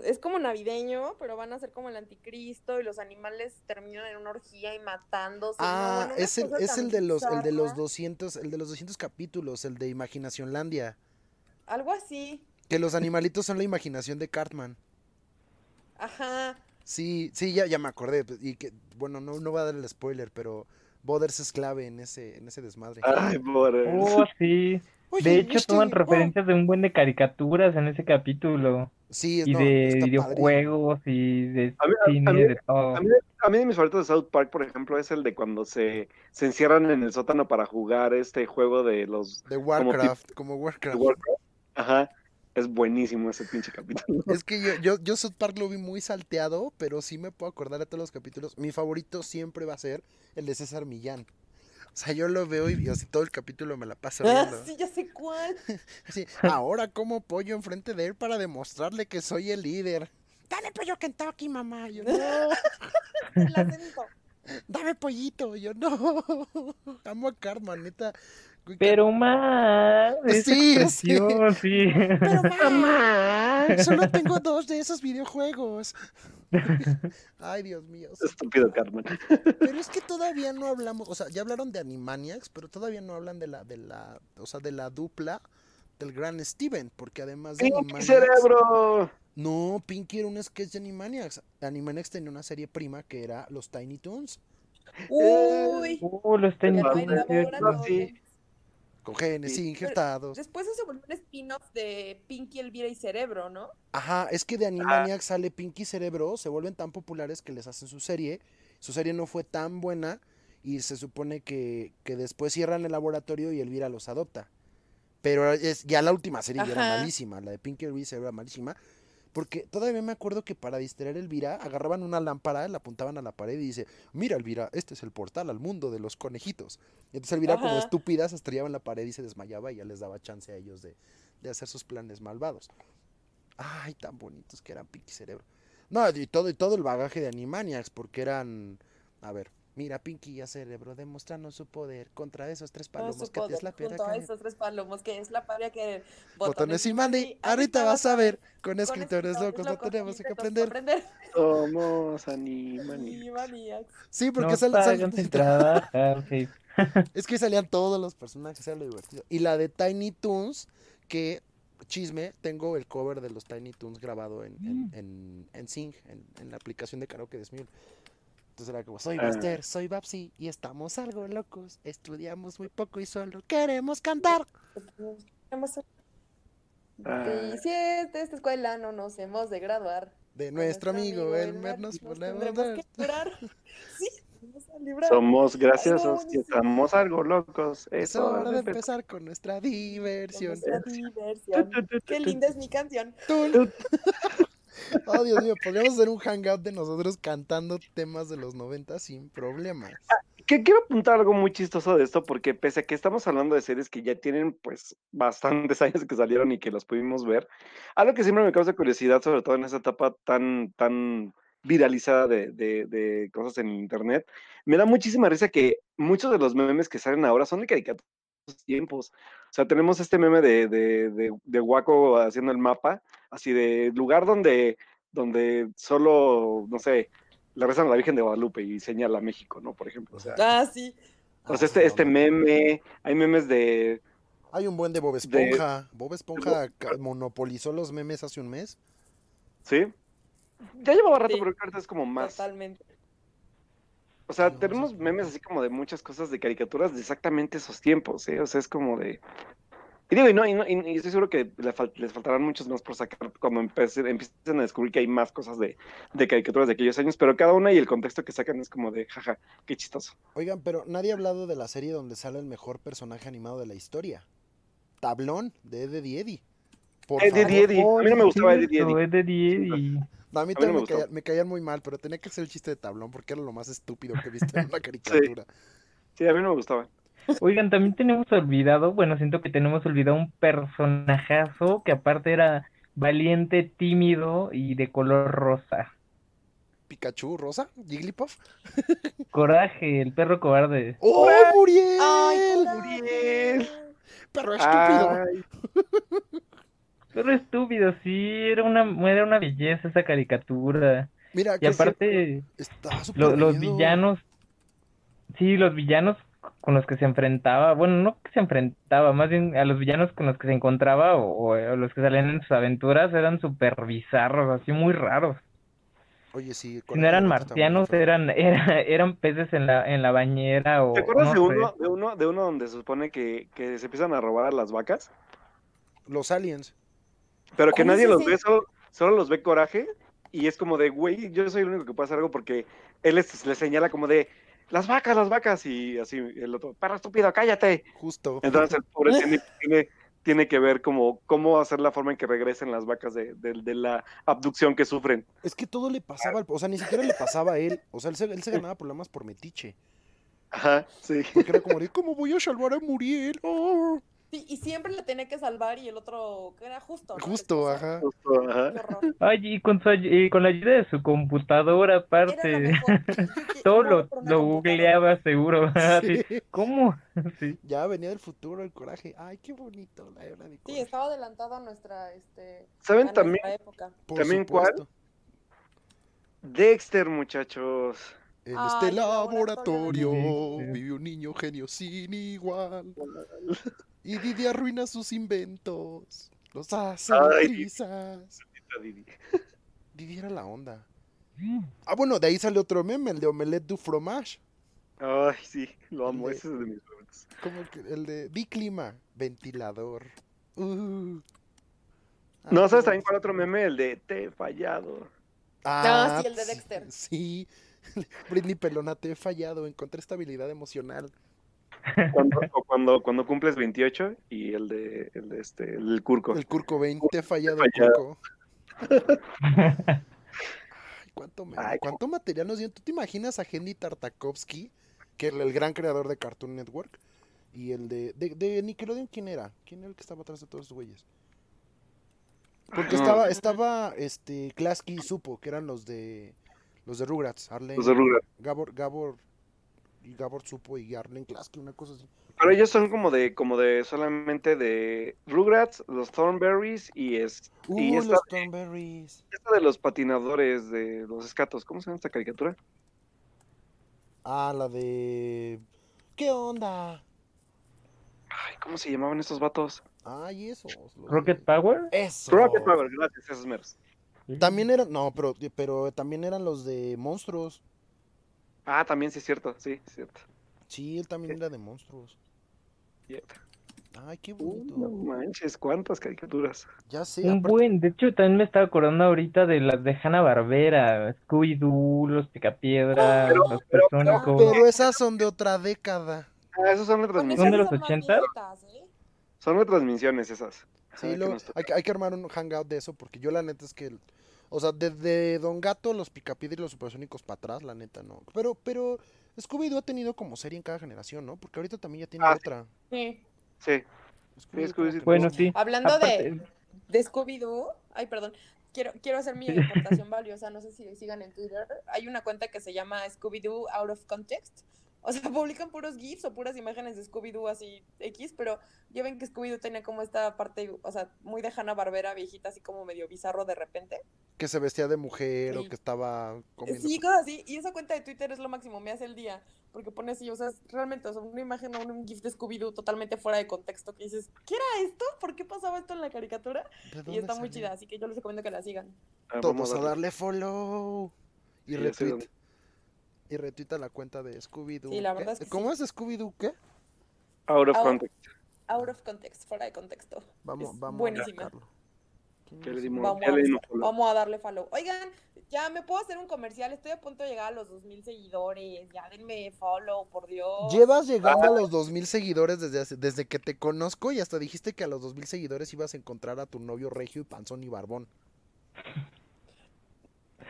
es como navideño, pero van a ser como el anticristo y los animales terminan en una orgía y matándose. ¿no? Ah, Bueno, es el, es el de los el de los bizarra. 200, el de los 200 capítulos, el de Imaginacionlandia, Algo así, que los animalitos son la imaginación de Cartman. ajá. Sí, sí, ya, ya me acordé pues, y que bueno, no no voy a dar el spoiler, pero Boders es clave en ese en ese desmadre. Ay, pobre. Oh, sí. Oye, De hecho, toman oh, referencias de un buen de caricaturas en ese capítulo. Sí, Y no, de está padre. videojuegos y de A mí- cine, a mí- de todo. A mí, a mí de mis favoritos de South Park, por ejemplo, es el de cuando se, se encierran en el sótano para jugar este juego de los De Warcraft, como. Warcraft. Ajá. Es buenísimo ese pinche capítulo. Es que yo, yo, yo South Park lo vi muy salteado, pero sí me puedo acordar de todos los capítulos. Mi favorito siempre va a ser el de César Millán. O sea, yo lo veo y así todo el capítulo me la paso Ah, viendo. sí, ya sé cuál. Así, ahora como pollo enfrente de él para demostrarle que soy el líder. Dale pollo Kentucky, mamá. Yo, no, dame pollito. Yo, no. Amo a Karma, neta. Pero más, Sí, expresión, sí. Pero mamá, solo tengo dos de esos videojuegos. Ay, Dios mío. Estúpido Carmen. Pero es que todavía no hablamos, o sea, ya hablaron de Animaniacs, pero todavía no hablan de la, de la, o sea, de la dupla del gran Steven, porque además de ¡Pinky Animaniacs. cerebro! No, Pinky era un sketch de Animaniacs. Animaniacs tenía una serie prima que era los Tiny Toons, Uy. Uh, los no laboratorio. sí. Con genes Sí. injertados. Después se volvió un spin-off de Pinky, Elvira y Cerebro, ¿no? Ajá, es que de Animaniacs sale Pinky Cerebro, se vuelven tan populares que les hacen su serie. Su serie no fue tan buena y se supone que, que después cierran el laboratorio y Elvira los adopta. Pero es, ya la última serie ya era malísima, la de Pinky Elvira y Cerebro era malísima. Porque todavía me acuerdo que para distraer a Elvira agarraban una lámpara, la apuntaban a la pared y dice, mira Elvira, este es el portal al mundo de los conejitos. Y entonces Elvira como estúpida se estrellaba en la pared y se desmayaba y ya les daba chance a ellos de, de hacer sus planes malvados. Ay, tan bonitos que eran Pinky Cerebro. No, y todo, y todo el bagaje de Animaniacs, porque eran. A ver, mira, Pinky y a Cerebro demostrando su poder contra esos tres palomos que poder es la piedra junto a esos tres palomos, que es la que... Botones y Mandy, ahorita vas a ver. Con escritores locos lo locos, tenemos que aprender. Somos Animaniacs. Sí, porque No sal- trabajar, es que salían todos los personajes, era lo divertido. Y la de Tiny Toons, que chisme, tengo el cover de los Tiny Toons grabado en, en, Mm. en, en Sing, en, en la aplicación de karaoke de Smule. Entonces era como, soy Ah. Buster, soy Babsy y estamos algo locos, estudiamos muy poco y solo queremos cantar. Ah. Y si es de esta escuela no nos hemos de graduar. De nuestro amigo Elmer Elmer nos ponemos que. Sí, vamos a librar. Somos graciosos y estamos algo locos. Es Eso hora de empezar con nuestra Con diversión. nuestra diversión. Qué linda es mi canción. Oh, Dios mío, podríamos hacer un hangout de nosotros cantando temas de los 90 sin problemas. Que quiero apuntar algo muy chistoso de esto, porque pese a que estamos hablando de series que ya tienen pues bastantes años que salieron y que los pudimos ver, algo que siempre me causa curiosidad, sobre todo en esa etapa tan, tan viralizada de, de- de cosas en internet, me da muchísima risa que muchos de los memes que salen ahora son de caricaturas tiempos. O sea, tenemos este meme de, de, de, de Waco haciendo el mapa, así de lugar donde, donde solo, no sé, le rezan a la Virgen de Guadalupe y señala México, ¿no? Por ejemplo. O sea, Ah, sí. o Ah, sea, sí, este, este meme, hay memes de... Hay un buen de Bob de- Esponja. Bob Esponja monopolizó los memes hace un mes. ¿Sí? Ya llevaba rato, Sí. pero ahorita es como más... Totalmente. O sea, No, tenemos memes así como de muchas cosas de caricaturas de exactamente esos tiempos, ¿eh? O sea, es como de... Y digo, y, no, y, no- y- y estoy seguro que fal- les faltarán muchos más por sacar cuando empiecen, empiecen a descubrir que hay más cosas de, de caricaturas de aquellos años, pero cada una y el contexto que sacan es como de, jaja, qué chistoso. Oigan, pero nadie ha hablado de la serie donde sale el mejor personaje animado de la historia. Tablón de Eddie Eddie. Por Eddie favor. Eddie. A mí no me gustaba Eddie Cierto, Eddie. Eddie Eddie. No, a mí A mí no también me caían muy mal, pero tenía que ser el chiste de tablón porque era lo más estúpido que he visto en una caricatura. Sí, a mí no me gustaba. Oigan, también tenemos olvidado, bueno, siento que tenemos olvidado un personajazo que aparte era valiente, tímido y de color rosa. Pikachu, Rosa, Jigglypuff. Coraje, el perro cobarde. ¡Oh, Muriel! Ay, Muriel. Perro estúpido. Ay, Perro estúpido, sí, era una, era una belleza esa caricatura. Mira, Y que aparte, está súper lo- los villanos, sí, los villanos con los que se enfrentaba, bueno, no que se enfrentaba, más bien a los villanos con los que se encontraba o, o los que salían en sus aventuras eran súper bizarros, así muy raros. Oye, sí. Si no eran marcianos, eran, era- eran peces en la, en la bañera o ¿Te acuerdas de no uno, de uno, de uno donde se supone que, que se empiezan a robar a las vacas? Los aliens. Pero que Ay, nadie sí, los sí. ve, solo, solo los ve coraje. Y es como de, güey, yo soy el único que puede hacer algo porque él les, les señala como de, las vacas, las vacas. Y así el otro, perro estúpido, cállate. Justo. Entonces el pobre tiene, tiene, tiene que ver como cómo hacer la forma en que regresen las vacas de, de- de la abducción que sufren. Es que todo le pasaba al... O sea, ni siquiera le pasaba a él. O sea, él se, él se ganaba problemas por metiche. Ajá, sí. Porque era como de, ¿cómo voy a salvar a Muriel? Oh". Sí, y siempre le tenía que salvar y el otro, que era justo. Justo, ajá. Justo, ajá. Ay, y con, su, y con la ayuda de su computadora aparte. Todo lo, lo googleaba seguro. Sí. ¿Cómo? Sí. Ya venía del futuro el coraje. Ay, qué bonito la era de Sí, estaba adelantado a nuestra, este, a ¿Saben nuestra también? época. Por ¿también cuál? Dexter, muchachos. En Ay, este laboratorio vive un niño genio sin igual. Y Didi arruina sus inventos. Los hace Ay. trizas. Didi. Didi era la onda. Ah, bueno, de ahí sale otro meme, el de Omelette du fromage. Ay, sí, lo amo. De- Ese es de mis favoritos. Como el, que- el de Di Clima, ventilador. Uh. Ah, No, ¿sabes también cuál otro meme? El de te he fallado. Ah, sí, el de Dexter. Sí. Britney Pelona, te he fallado. Encontré estabilidad emocional. Cuando, o cuando, cuando cumples 28 y el de, el de este, el Curco. El Curco Bain, te he fallado, fallado. Curco. Ay, ¿cuánto, me- Ay, cuánto material nos dieron? ¿Tú te imaginas a Henry Tartakovsky, que es el gran creador de Cartoon Network? Y el de, de, de Nickelodeon, ¿quién era? ¿Quién era el que estaba atrás de todos esos güeyes? Porque estaba, estaba, este, Klasky y Supo, que eran los de, los de Rugrats, Arlen, Los de Rugrats. Gabor, Gabor, y Gabor Supo y Arlen Klasky, una cosa así. Pero ellos son como de, como de solamente de Rugrats, los Thornberries y es Uy, esta- los Thornberries. esta de los patinadores de los escatos. ¿Cómo se llama esta caricatura? Ah, la de... ¿Qué onda? Ay, ¿cómo se llamaban estos vatos? Ay, esos. los Rocket de- Power. Eso. Rocket Power, gracias, esos meros. También eran, no, pero, pero también eran los de monstruos. Ah, también sí es cierto, sí, es cierto. Sí, él también era de monstruos. Cierto. Ay, qué Uh, bonito. no manches, cuántas caricaturas. Ya sé. Un aparte- buen, de hecho también me estaba acordando ahorita de las de Hanna Barbera, Scooby-Doo, los Picapiedra, Pero- los pero- Persónicos. Pero esas son de otra década. Ah, esas son retransmisiones. ¿Son de los son más 80? viejitas, ¿eh? Son retransmisiones esas. Sí, Ah, toca. hay, que- hay que armar un hangout de eso porque yo la neta es que, o sea, desde Don Gato, los Picapiedra y los Supersónicos para atrás, la neta no. Pero, pero Scooby-Doo ha tenido como serie en cada generación, ¿no? Porque ahorita también ya tiene Ah, otra. Sí. Sí. Bueno, no- sí. Hablando Aparte- de, de Scooby-Doo, ay, perdón, quiero, quiero hacer mi aportación valiosa, no sé si sigan en Twitter. Hay una cuenta que se llama Scooby-Doo Out of Context. O sea, publican puros GIFs o puras imágenes de Scooby-Doo así X, pero ya ven que Scooby-Doo tenía como esta parte, o sea, muy de Hanna-Barbera viejita, así como medio bizarro de repente. Que se vestía de mujer o que estaba comiendo. Sí, cosas así. Y esa cuenta de Twitter es lo máximo, me hace el día. Porque pone así, o sea, realmente, o sea, una imagen o un GIF de Scooby-Doo totalmente fuera de contexto que dices, ¿qué era esto? ¿Por qué pasaba esto en la caricatura? ¿De Y está muy chida, así que yo les recomiendo que la sigan. Ah, Todos vamos a darle. follow. Y retweet. Y retuita la cuenta de Scooby-Doo. Sí, la ¿Qué? verdad es que ¿Cómo sí. es Scooby-Doo qué? Out of Out- context. Out of context, fuera de contexto. Vamos, Es vamos buenísima. a Vamos ya a, le dimos vamos a darle follow. Oigan, ya me puedo hacer un comercial. Estoy a punto de llegar a los 2000 seguidores. Ya denme follow, por Dios. Llevas llegando Ah. a los 2000 seguidores desde, hace- desde que te conozco y hasta dijiste que a los 2000 seguidores ibas a encontrar a tu novio regio y panzón y barbón.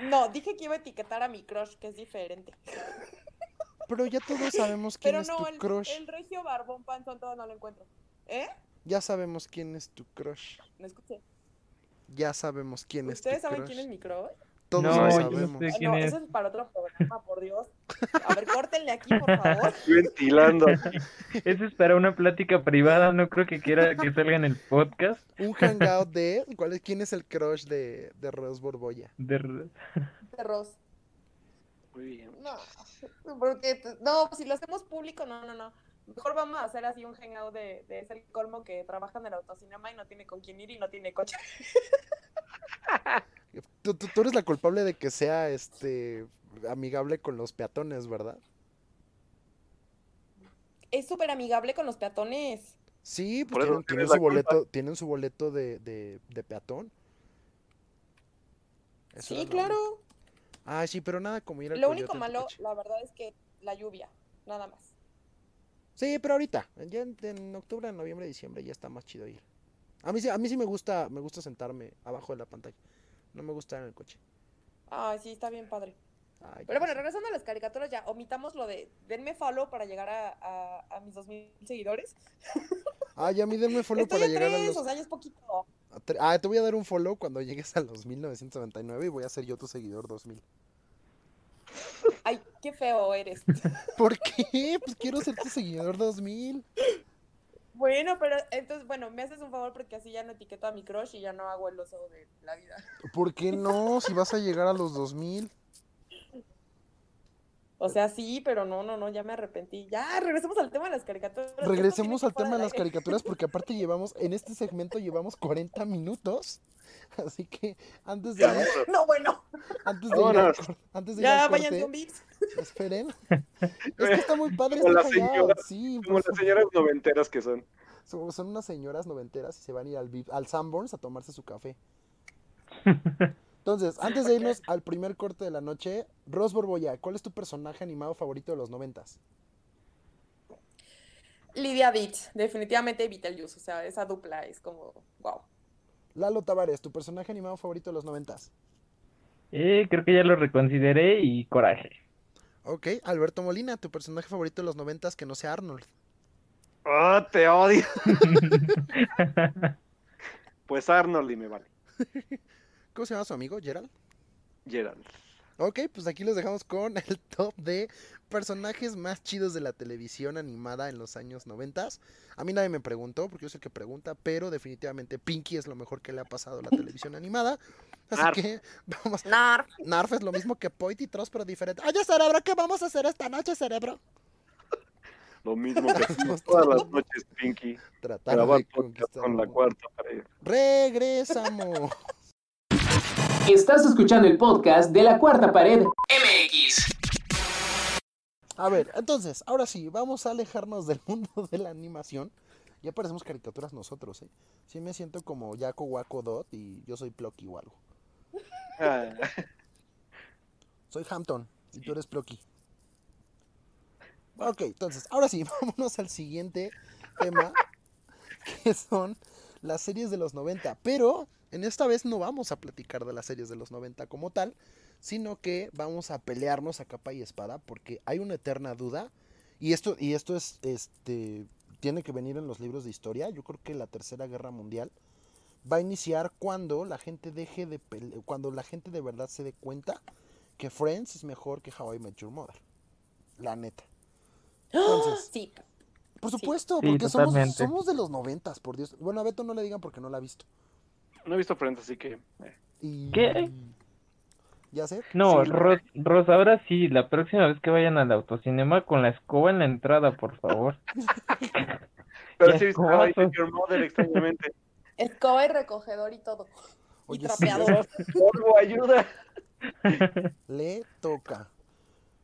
No, dije que iba a etiquetar a mi crush, que es diferente. Pero ya todos sabemos quién Pero es no, tu el, crush. el regio barbón panzón todo no lo encuentro. ¿Eh? Ya sabemos quién es tu crush. No escuché. Ya sabemos quién es tu ¿Ustedes saben crush. quién es mi crush? Todos No, lo yo no sabemos. sé. Ah, quién no, es? eso es para otro programa, por Dios. A ver, córtenle aquí, por favor. Ventilando. Eso es para una plática privada, no creo que quiera que salga en el podcast. Un hangout de ¿cuál es, quién es el crush de, de Rose Borbolla. De... De Ross. Muy bien. No, porque, no, si lo hacemos público, no, no, no. Mejor vamos a hacer así un hangout de, de ese colmo que trabaja en el autocinema y no tiene con quién ir y no tiene coche. Tú, tú- tú eres la culpable de que sea este amigable con los peatones, ¿verdad? Es súper amigable con los peatones. Sí, pues tienen, su boleto, tienen su boleto de, de, de peatón. Eso Sí, claro. Ay, sí, pero nada como ir al Lo único malo, la verdad, es que la lluvia, nada más. Sí, pero ahorita, ya en, en octubre, noviembre, diciembre ya está más chido ir. A mí sí, a mí sí me gusta, me gusta sentarme abajo de la pantalla. No me gusta en el coche. Ay, sí, está bien padre. Ay, Pero bueno, regresando a las caricaturas, ya omitamos lo de denme follow para llegar a, a, a mis 2000 seguidores. Ah, ya a mí denme follow Estoy para en llegar a los... o sea, ya es poquito. a tre- Ah, te voy a dar un follow cuando llegues a los 1999 y voy a ser yo tu seguidor 2000. Ay, qué feo eres. ¿Por qué? Pues quiero ser tu seguidor 2000. Bueno, pero entonces, bueno, me haces un favor porque así ya no etiqueto a mi crush y ya no hago el oso de la vida. ¿Por qué no? Si vas a llegar a los 2000. O sea, sí, pero no, no, no, ya me arrepentí. Ya, regresemos al tema de las caricaturas. Regresemos al tema de las caricaturas porque aparte llevamos, en este segmento llevamos 40 minutos. Así que antes de ir, No, bueno, antes de ir, antes de ya corte, váyanse un bits. esperen. Es que está muy padre Como este las señoras- Sí, Como pues, las señoras noventeras que son. son, son unas señoras noventeras y se van a ir al, al Sanborns a tomarse su café. Entonces, antes de irnos al primer corte de la noche, Ros Borboya, ¿cuál es tu personaje animado favorito de los noventas? Lidia Beats, definitivamente Beetlejuice, o sea, esa dupla es como, wow. Lalo Tavares, tu personaje animado favorito de los noventas. Eh, creo que ya lo reconsideré y coraje. Ok, Alberto Molina, tu personaje favorito de los noventas que no sea Arnold. ¡Oh, te odio! Pues Arnold y me vale. ¿Cómo se llama su amigo? ¿Gerald? Gerald. Ok, pues aquí los dejamos con el top de personajes más chidos de la televisión animada en los años noventas. A mí nadie me preguntó, porque yo soy el que pregunta, pero definitivamente Pinky es lo mejor que le ha pasado a la televisión animada. Así Narf. que vamos. Narf. Narf es lo mismo que Point y Tross, pero diferente. Oye, cerebro, ¿qué vamos a hacer esta noche, cerebro? Lo mismo que hacemos todas las noches, Pinky. Tratar Grabar de conquistar con la cuarta pared. Regresamos. Estás escuchando el podcast de la cuarta pared MX. A ver, entonces, ahora sí, vamos a alejarnos del mundo de la animación. Ya parecemos caricaturas nosotros, ¿eh? Sí me siento como Yaco Waco Dot y yo soy Plucky o algo. Ah, Soy Hampton y tú eres Plucky. Ok, entonces, ahora sí, vámonos al siguiente tema, que son las series de los 90. Pero en esta vez no vamos a platicar de las series de los 90 como tal, sino que vamos a pelearnos a capa y espada porque hay una eterna duda. Y esto, y esto es, este, tiene que venir en los libros de historia. Yo creo que la Tercera Guerra Mundial va a iniciar cuando la gente deje de pele- cuando la gente de verdad se dé cuenta que Friends es mejor que How I Met Your Mother. La neta. Entonces, Sí, por supuesto, Sí, porque somos, somos de los noventas, por Dios. Bueno, a Beto no le digan porque no la ha visto. No he visto Friends, así que. eh. Y... ¿Qué? ¿Ya sé? No, Sí, Ros, Ros, ahora sí, la próxima vez que vayan al autocinema con la escoba en la entrada, por favor. Pero Qué sí Met escobazo. Your Mother, extrañamente. escoba y recogedor y todo. Y Oye, sí, trapeador. Polvo, ayuda. le toca.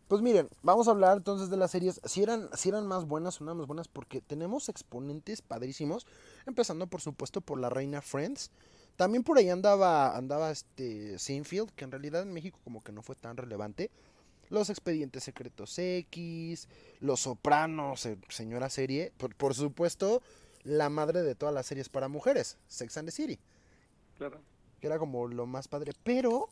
Pues miren, vamos a hablar entonces de las series. Si eran, si eran más buenas o no más buenas, porque tenemos exponentes padrísimos. Empezando, por supuesto, por la reina Friends. También por ahí andaba, andaba este Seinfeld, que en realidad en México como que no fue tan relevante. Los expedientes secretos X, Los Sopranos, eh, señora serie. Por, por supuesto, la madre de todas las series para mujeres, Sex and the City Claro. que era como lo más padre. Pero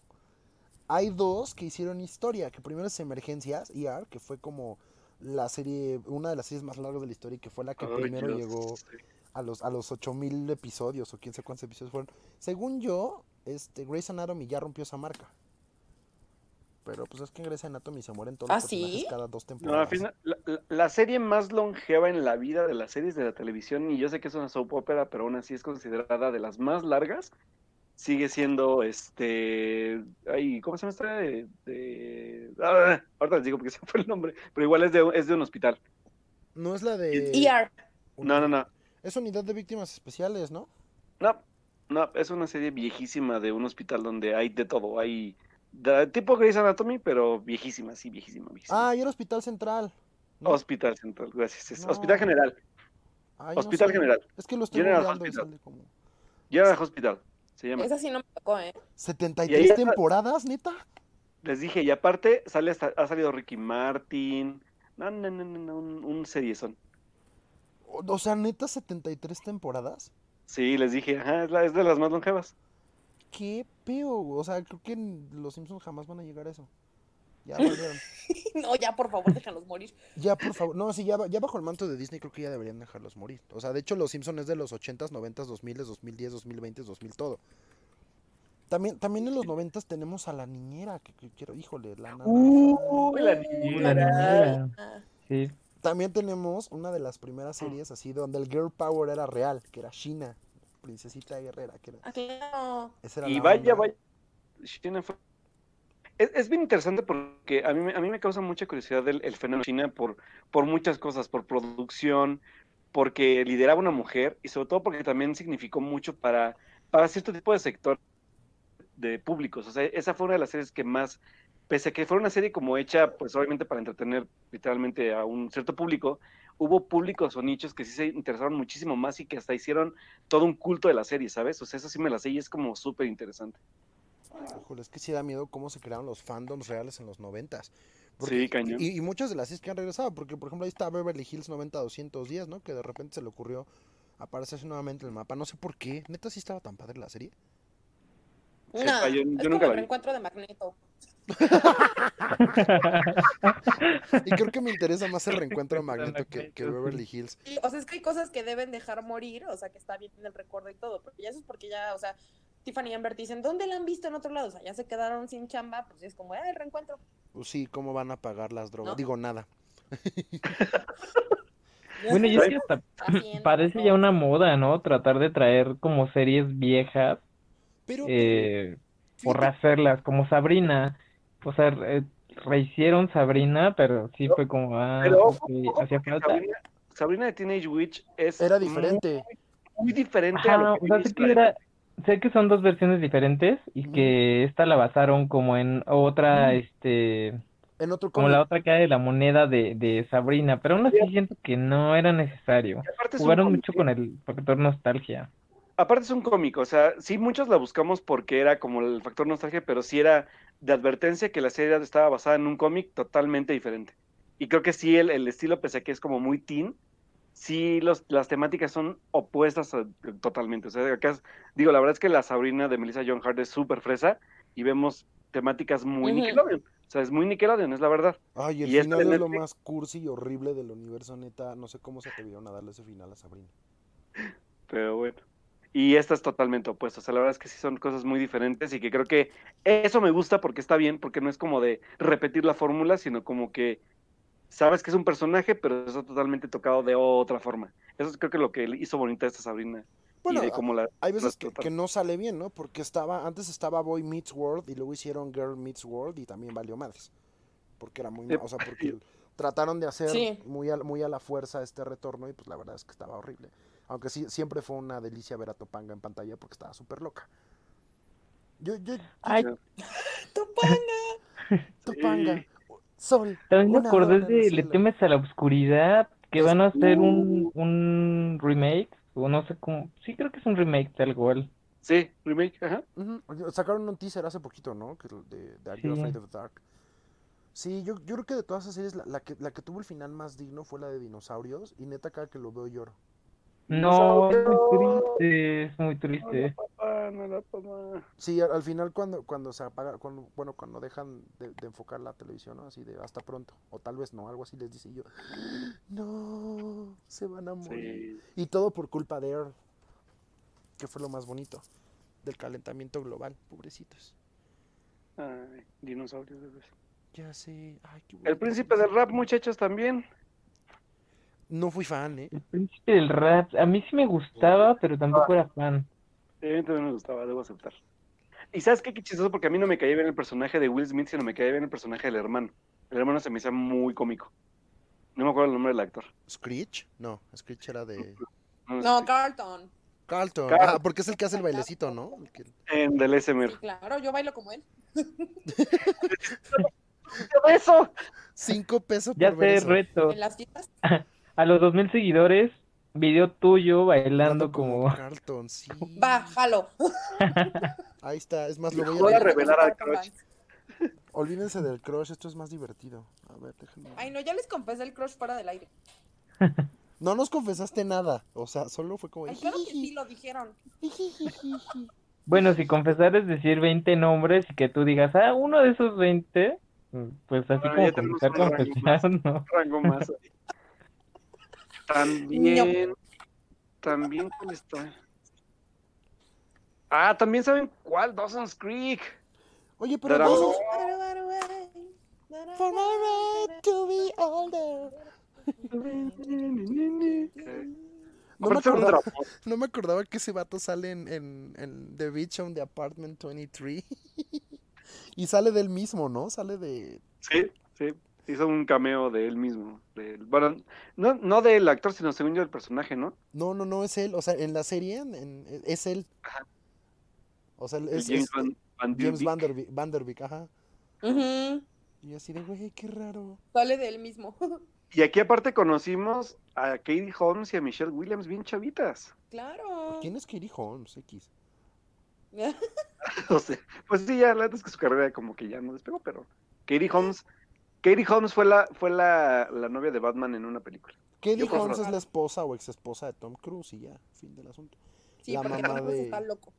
hay dos que hicieron historia, que primero es Emergencias, ER, que fue como la serie, una de las series más largas de la historia y que fue la que Ay, primero Dios, llegó sí. A los, a los 8000 episodios o quién sé cuántos episodios fueron. Según yo, este Grey's Anatomy ya rompió esa marca. Pero pues es que en Grey's Anatomy se mueren todos los ¿Ah, sí? personajes cada dos No, al temporadas. final, la, la- la serie más longeva en la vida de las series de la televisión, y yo sé que es una soap opera, pero aún así es considerada de las más largas, sigue siendo este. Ay, ¿cómo se llama esta? De, de- ah, ahorita les digo porque se fue el nombre, pero igual es de, es de un hospital. No es la de... ER. No, no, no. Es unidad de víctimas especiales, ¿no? No, no, es una serie viejísima de un hospital donde hay de todo. Hay de- tipo Grey's Anatomy, pero viejísima, sí, viejísima, viejísima. Ah, y era Hospital Central. ¿no? Hospital Central, gracias. No. Hospital General. Ay, no Hospital sé. General. Es que lo estoy General Hospital. como... General Hospital, se llama. Esa sí no me tocó, ¿eh? 73 Y ahí está- temporadas, neta. Les dije, y aparte sale hasta, ha salido Ricky Martin. No, no, no, no, no, un, un seriezón. O, sea, neta, 73 temporadas. Sí, les dije, ajá, es, la- es de las más longevas. Qué peo. O sea, creo que los Simpsons jamás van a llegar a eso. Ya valieron. No, ya, por favor, déjalos morir. Ya, por favor. No, sí, ya, ya bajo el manto de Disney creo que ya deberían dejarlos morir. O sea, de hecho, Los Simpsons es de los 80s, 90s, 2000s, 2010, 2020, 2000, todo. También, también en los 90s tenemos a la niñera, que, que quiero, híjole, la nana. Uy, la niñera. la niñera. Ah, Sí. También tenemos una de las primeras series así donde el girl power era real, que era China, princesita guerrera, que era, ah, claro. esa era Y la vaya, onda. vaya. China fue- Es, es bien interesante porque a mí, me- a mí me causa mucha curiosidad el, el fenómeno de China por, por muchas cosas, por producción, porque lideraba una mujer y sobre todo porque también significó mucho para, para cierto tipo de sector de públicos. O sea, esa fue una de las series que más, pese a que fue una serie como hecha, pues obviamente para entretener literalmente a un cierto público, hubo públicos o nichos que sí se interesaron muchísimo más y que hasta hicieron todo un culto de la serie, ¿sabes? O sea, eso sí me la sé y es como súper interesante. Híjole, es que sí da miedo cómo se crearon los fandoms reales en los noventas. Sí, cañón. Y, y muchas de las series que han regresado, porque por ejemplo ahí está Beverly Hills 90-210, ¿no? Que de repente se le ocurrió aparecerse nuevamente en el mapa. No sé por qué. Neta sí estaba tan padre la serie. Ah, yo- es nunca como la el vi. reencuentro de Magneto. Y creo que me interesa más el reencuentro de Magneto que, Beverly Hills. O sea, es que hay cosas que deben dejar morir, o sea, que está bien en el recuerdo y todo, pero ya eso es porque ya, o sea, Tiffany y Amber dicen, ¿dónde la han visto en otro lado? O sea, ya se quedaron sin chamba, pues es como, ah, el reencuentro. Pues sí, ¿cómo van a pagar las drogas? ¿No? Digo, nada. Bueno, y es que hasta parece todo. ya una moda, ¿no? Tratar de traer como series viejas Pero, eh, por hacerlas, como Sabrina. O sea, eh, rehicieron Sabrina, pero sí fue como, ah, Pero ojo, hacía falta. Sabrina, Sabrina de Teenage Witch es era muy- diferente. Muy, diferente a Ajá, o sea, he sé que de- era, sé que son dos versiones diferentes y que esta la basaron como en otra, este, En otro como la otra cara de la moneda de, de Sabrina, pero aún así siento que no era necesario. y aparte es un Jugaron mucho con el factor nostalgia. Aparte es un cómic, o sea, sí muchos la buscamos porque era como el factor nostalgia, pero sí era de advertencia que la serie estaba basada en un cómic totalmente diferente. Y creo que sí el, el estilo, pese a que es como muy teen, sí los, las temáticas son opuestas a- totalmente. O sea, acá es- digo, la verdad es que la Sabrina de Melissa John Hart es súper fresa y vemos temáticas muy. Nickelodeon. O sea, es muy Nickelodeon, es la verdad. Ay, el Y final de es lo Netflix- más cursi y horrible del universo, neta. No sé cómo se atrevieron a darle ese final a Sabrina. Pero bueno. Y esta es totalmente opuesta. O sea, la verdad es que sí son cosas muy diferentes y que creo que eso me gusta porque está bien, porque no es como de repetir la fórmula, sino como que sabes que es un personaje, pero está totalmente tocado de otra forma. Eso es creo que lo que hizo bonita esta Sabrina. Bueno, y de cómo la... hay veces que, no sale bien, ¿no? Porque estaba, antes estaba Boy Meets World y luego hicieron Girl Meets World y también valió madres. Porque era muy, o sea, porque trataron de hacer Sí. muy, a, muy a la fuerza este retorno y pues la verdad es que estaba horrible. Aunque sí, siempre fue una delicia ver a Topanga en pantalla porque estaba súper loca. Yo, yo, yo- Ay, Topanga. Topanga, sol. también me acordé de Le temes a la oscuridad, que van a hacer un, un remake, o no sé cómo, sí creo que es un remake tal cual. Sí, remake, ajá. Sacaron un teaser hace poquito, ¿no? Que de, de Are You Sí. Afraid of the Dark. Sí, yo, yo creo que de todas esas series, la, la que, la que tuvo el final más digno fue la de dinosaurios. Y neta, cada que lo veo lloro. No, es muy triste, es muy triste. Papá, no la papá. Sí, al, al final cuando, cuando se apaga, cuando, bueno, cuando dejan de, de enfocar la televisión, ¿no? Así de hasta pronto. O tal vez no, algo así les dice y yo. No, se van a morir. Sí. Y todo por culpa de Earl. Que fue lo más bonito. Del calentamiento global, pobrecitos. Ay, dinosaurios, bebés. Ya sé. Ay, qué El príncipe del rap, muchachos, también. No fui fan, ¿eh? El príncipe del rap, a mí sí me gustaba, pero tampoco era fan. Sí, a mí también me gustaba, debo aceptar. Y sabes qué, qué chistoso, porque a mí no me caía bien el personaje de Will Smith, sino me caía bien el personaje del hermano. El hermano se me hacía muy cómico. No me acuerdo el nombre del actor. ¿Screech? No, Screech era de. No, Carlton. Carlton. Carlton. Ah, porque es el que hace el bailecito, ¿no? El que- En del SMR. Sí, claro, yo bailo como él. ¡Eso! Cinco pesos Ya por ver eso. reto. En las fiestas. A los 2000 seguidores, video tuyo bailando Hablando como... Carlton, sí. Va, jalo. Ahí está, es más, lo voy Voy a a... revelar al crush. Olvídense del crush, esto es más divertido. A ver, déjenme... Ay, no, ya les confesé el crush fuera del aire. No nos confesaste nada, o sea, solo fue como... Ay, claro que sí, lo dijeron. Bueno, si confesar es decir 20 nombres y que tú digas, ah, uno de esos 20, Pues así Bueno, como ya tenemos comenzar un con rango festejar, ¿no? rango más. También, también, ¿cuál está? Ah, también saben cuál, Dawson's Creek. Oye, pero todos- For my right to be older. No me, acordaba, no me acordaba que ese vato sale en, en, en The Beach on the Apartment 23. y sale del mismo, ¿no? Sale de... Sí, sí. Hizo un cameo de él mismo. de él. Bueno, no, no del actor, sino según yo del personaje, ¿no? No, no, no, es él. O sea, en la serie en- en- es él. O sea, es, James es Van, Van James. Van Der Beek- Van Der Beek, ajá. Ujú, Y así de, güey, qué raro. Sale de él mismo. Y aquí aparte conocimos a Katie Holmes y a Michelle Williams bien chavitas. claro. ¿Quién es Katie Holmes? X. O sea, pues sí, ya la verdad es que su carrera como que ya no despegó, pero Katie Holmes, Katie Holmes fue la, fue la, la novia de Batman en una película. Katie Yo Holmes es la esposa o ex esposa de Tom Cruise y ya, fin del asunto. Sí, La porque mamá Tom de- está loco.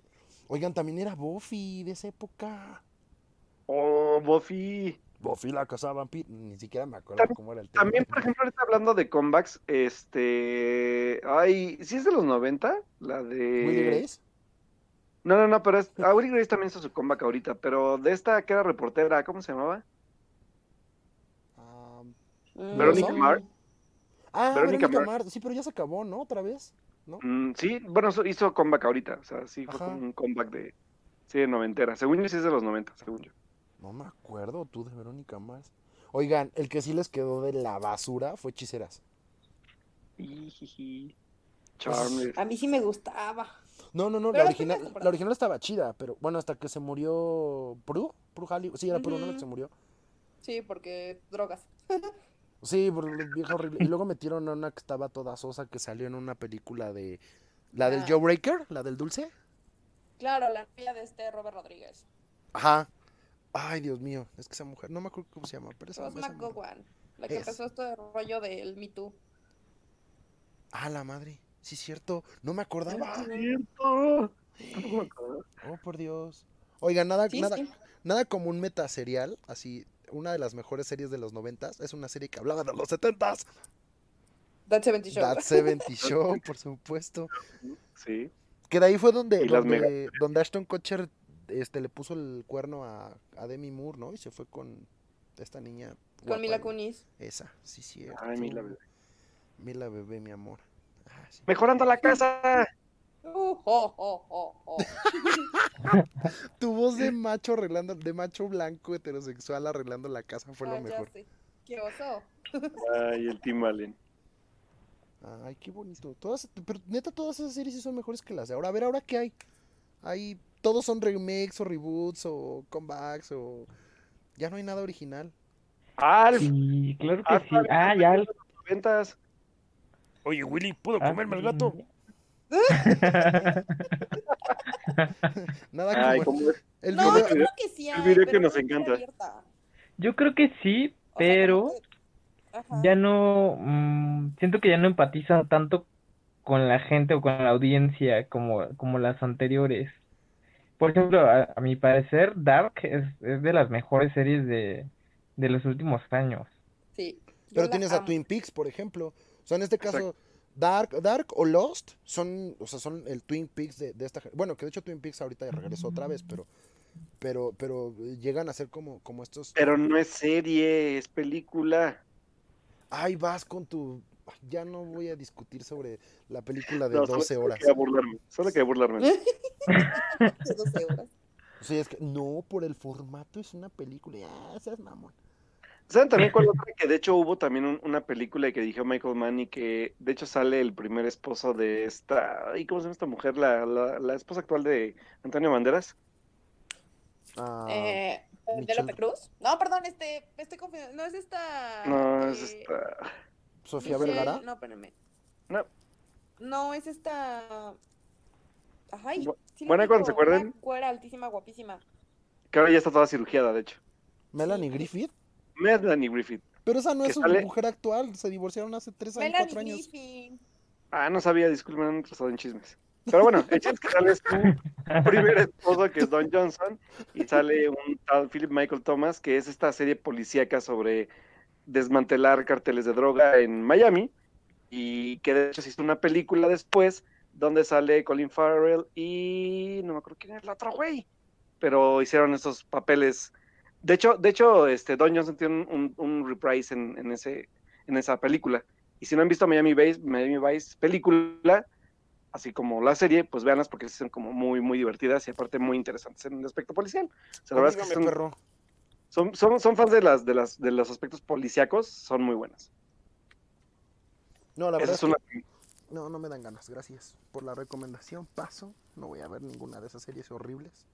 Oigan, también era Buffy de esa época. Oh, Buffy. Buffy la casa vampiro. Ni siquiera me acuerdo cómo era el tema. También, por ejemplo, ahorita hablando de comebacks, este, ay, ¿sí es de los 90? La de... Willy Grace. No, no, no, pero es... Ah, Willy Grace también hizo su comeback ahorita, pero de esta que era reportera, ¿cómo se llamaba? Mm. Verónica. Mars. Ah, Verónica Mars. Sí, pero ya se acabó, ¿no? Otra vez. ¿No? Mm, sí, bueno, hizo- hizo comeback ahorita, o sea, sí fue Ajá. como un comeback de... Sí, de noventera. Según yo sí es de los 90, según yo. No me acuerdo tú de Verónica Mars. Oigan, el que sí les quedó de la basura fue Hechiceras. A mí sí me gustaba. No, no, no, la original, la original estaba chida, pero bueno, hasta que se murió Prue, Prue Hollywood. Sí, era Prue, ¿no? La que se murió. Sí, porque drogas. Sí, vieja horrible. Y luego metieron a una que estaba toda sosa que salió en una película de... La del Ah. Joe Breaker, la del dulce. Claro, la novia de este Robert Rodríguez. Ajá. Ay, Dios mío, es que esa mujer, no me acuerdo cómo se llama, pero esa, Ross esa mujer- McGowan. La que Es. empezó este rollo del Me Too. Ah, la madre. Sí, cierto. No me acordaba. ¡Cierto! No me acuerdo. Oh, por Dios. Oiga, nada, Sí, nada, sí. nada como un metaserial, así, una de las mejores series de los noventas, es una serie que hablaba de los setentas. That 70 Show. That 70 Show, por supuesto. Sí. Que de ahí fue donde, donde, donde Ashton Kutcher este, le puso el cuerno a, a Demi Moore, ¿no? Y se fue con esta niña. Con Mila Kunis. Esa, sí, cierto. Ay, Mila bebé. Mila bebé, mi amor. Ah, sí. Mejorando la casa. Uh, oh, oh, oh, oh. Tu voz de macho arreglando, de macho blanco heterosexual arreglando la casa fue Ah, lo ya mejor. sé. Qué oso. Ay, el Tim Allen. Ay, qué bonito. Todas, pero neta, todas esas series sí son mejores que las de ahora. A ver, ¿ahora qué hay? Hay, todos son remakes o reboots o comebacks o... Ya no hay nada original. Alf. Sí, claro que Alf, sí. Alf, Ah, Alf, ya. de los noventas. Oye, Willy, ¿puedo Ah, comerme el sí. gato? Nada Ay, como es. el No, video- yo creo que sí hay. video que nos no en encanta. abierta. Yo creo que sí, O sea, como pero que- ya no, mm, siento que ya no empatizan tanto con la gente o con la audiencia como, como las anteriores. Por ejemplo, a, a mi parecer, Dark es, es de las mejores series de, de los últimos años. Sí. Pero tienes a. Twin Peaks, por ejemplo. O sea, en este caso, Exacto. Dark, Dark o Lost son, o sea, son el Twin Peaks de, de esta Bueno, que de hecho Twin Peaks ahorita ya regresó otra vez, pero, pero, pero llegan a ser como, como estos. Pero no es serie, es película. Ay, vas con tu. Ya no voy a discutir sobre la película de No, solo- 12 solo horas. quería burlarme. Solo quería burlarme. De 12 horas. O sea, es que no, por el formato es una película. Ah, seas mamón. ¿Saben también cuál otra? Que de hecho hubo también un- una película que dirigió Michael Mann y que de hecho sale el primer esposo de esta. ¿Y cómo se llama esta mujer? La, la, la esposa actual de Antonio Banderas. Ah, eh, ¿De Michelle- López Cruz? No, perdón, este, estoy confundiendo. No es esta. No, es eh, esta. Sofía Michelle- Vergara. No, espérame. No. No, es esta. Ay, Bu- sí la buena cuando se acuerden. Una güera altísima, guapísima. Que ahora ya está toda cirugiada, de hecho. Melanie Griffith. Melanie Griffith. Pero esa no es su sale- mujer actual. Se divorciaron hace tres años, cuatro años. Ah, no sabía, disculpen, no he entrado en chismes. Pero bueno, el chiste es que sale su primer esposo, que es Don Johnson, y sale un tal Philip Michael Thomas, que es esta serie policíaca sobre desmantelar carteles de droga en Miami, y que de hecho se hizo una película después, donde sale Colin Farrell y no me acuerdo quién es el otro güey, pero hicieron esos papeles. De hecho, de hecho, este Don Johnson tiene un, un, un reprise en, en, ese, en esa película. Y si no han visto Miami Vice, Miami Vice película, así como la serie, pues véanlas porque son como muy, muy divertidas y aparte muy interesantes en el aspecto policial. O sea, la verdad es que Dígame, son, perro. son, son, son fans de las, de las, de los aspectos policíacos, son muy buenas. No, la verdad es es una que no, no me dan ganas. Gracias por la recomendación. Paso. No voy a ver ninguna de esas series horribles.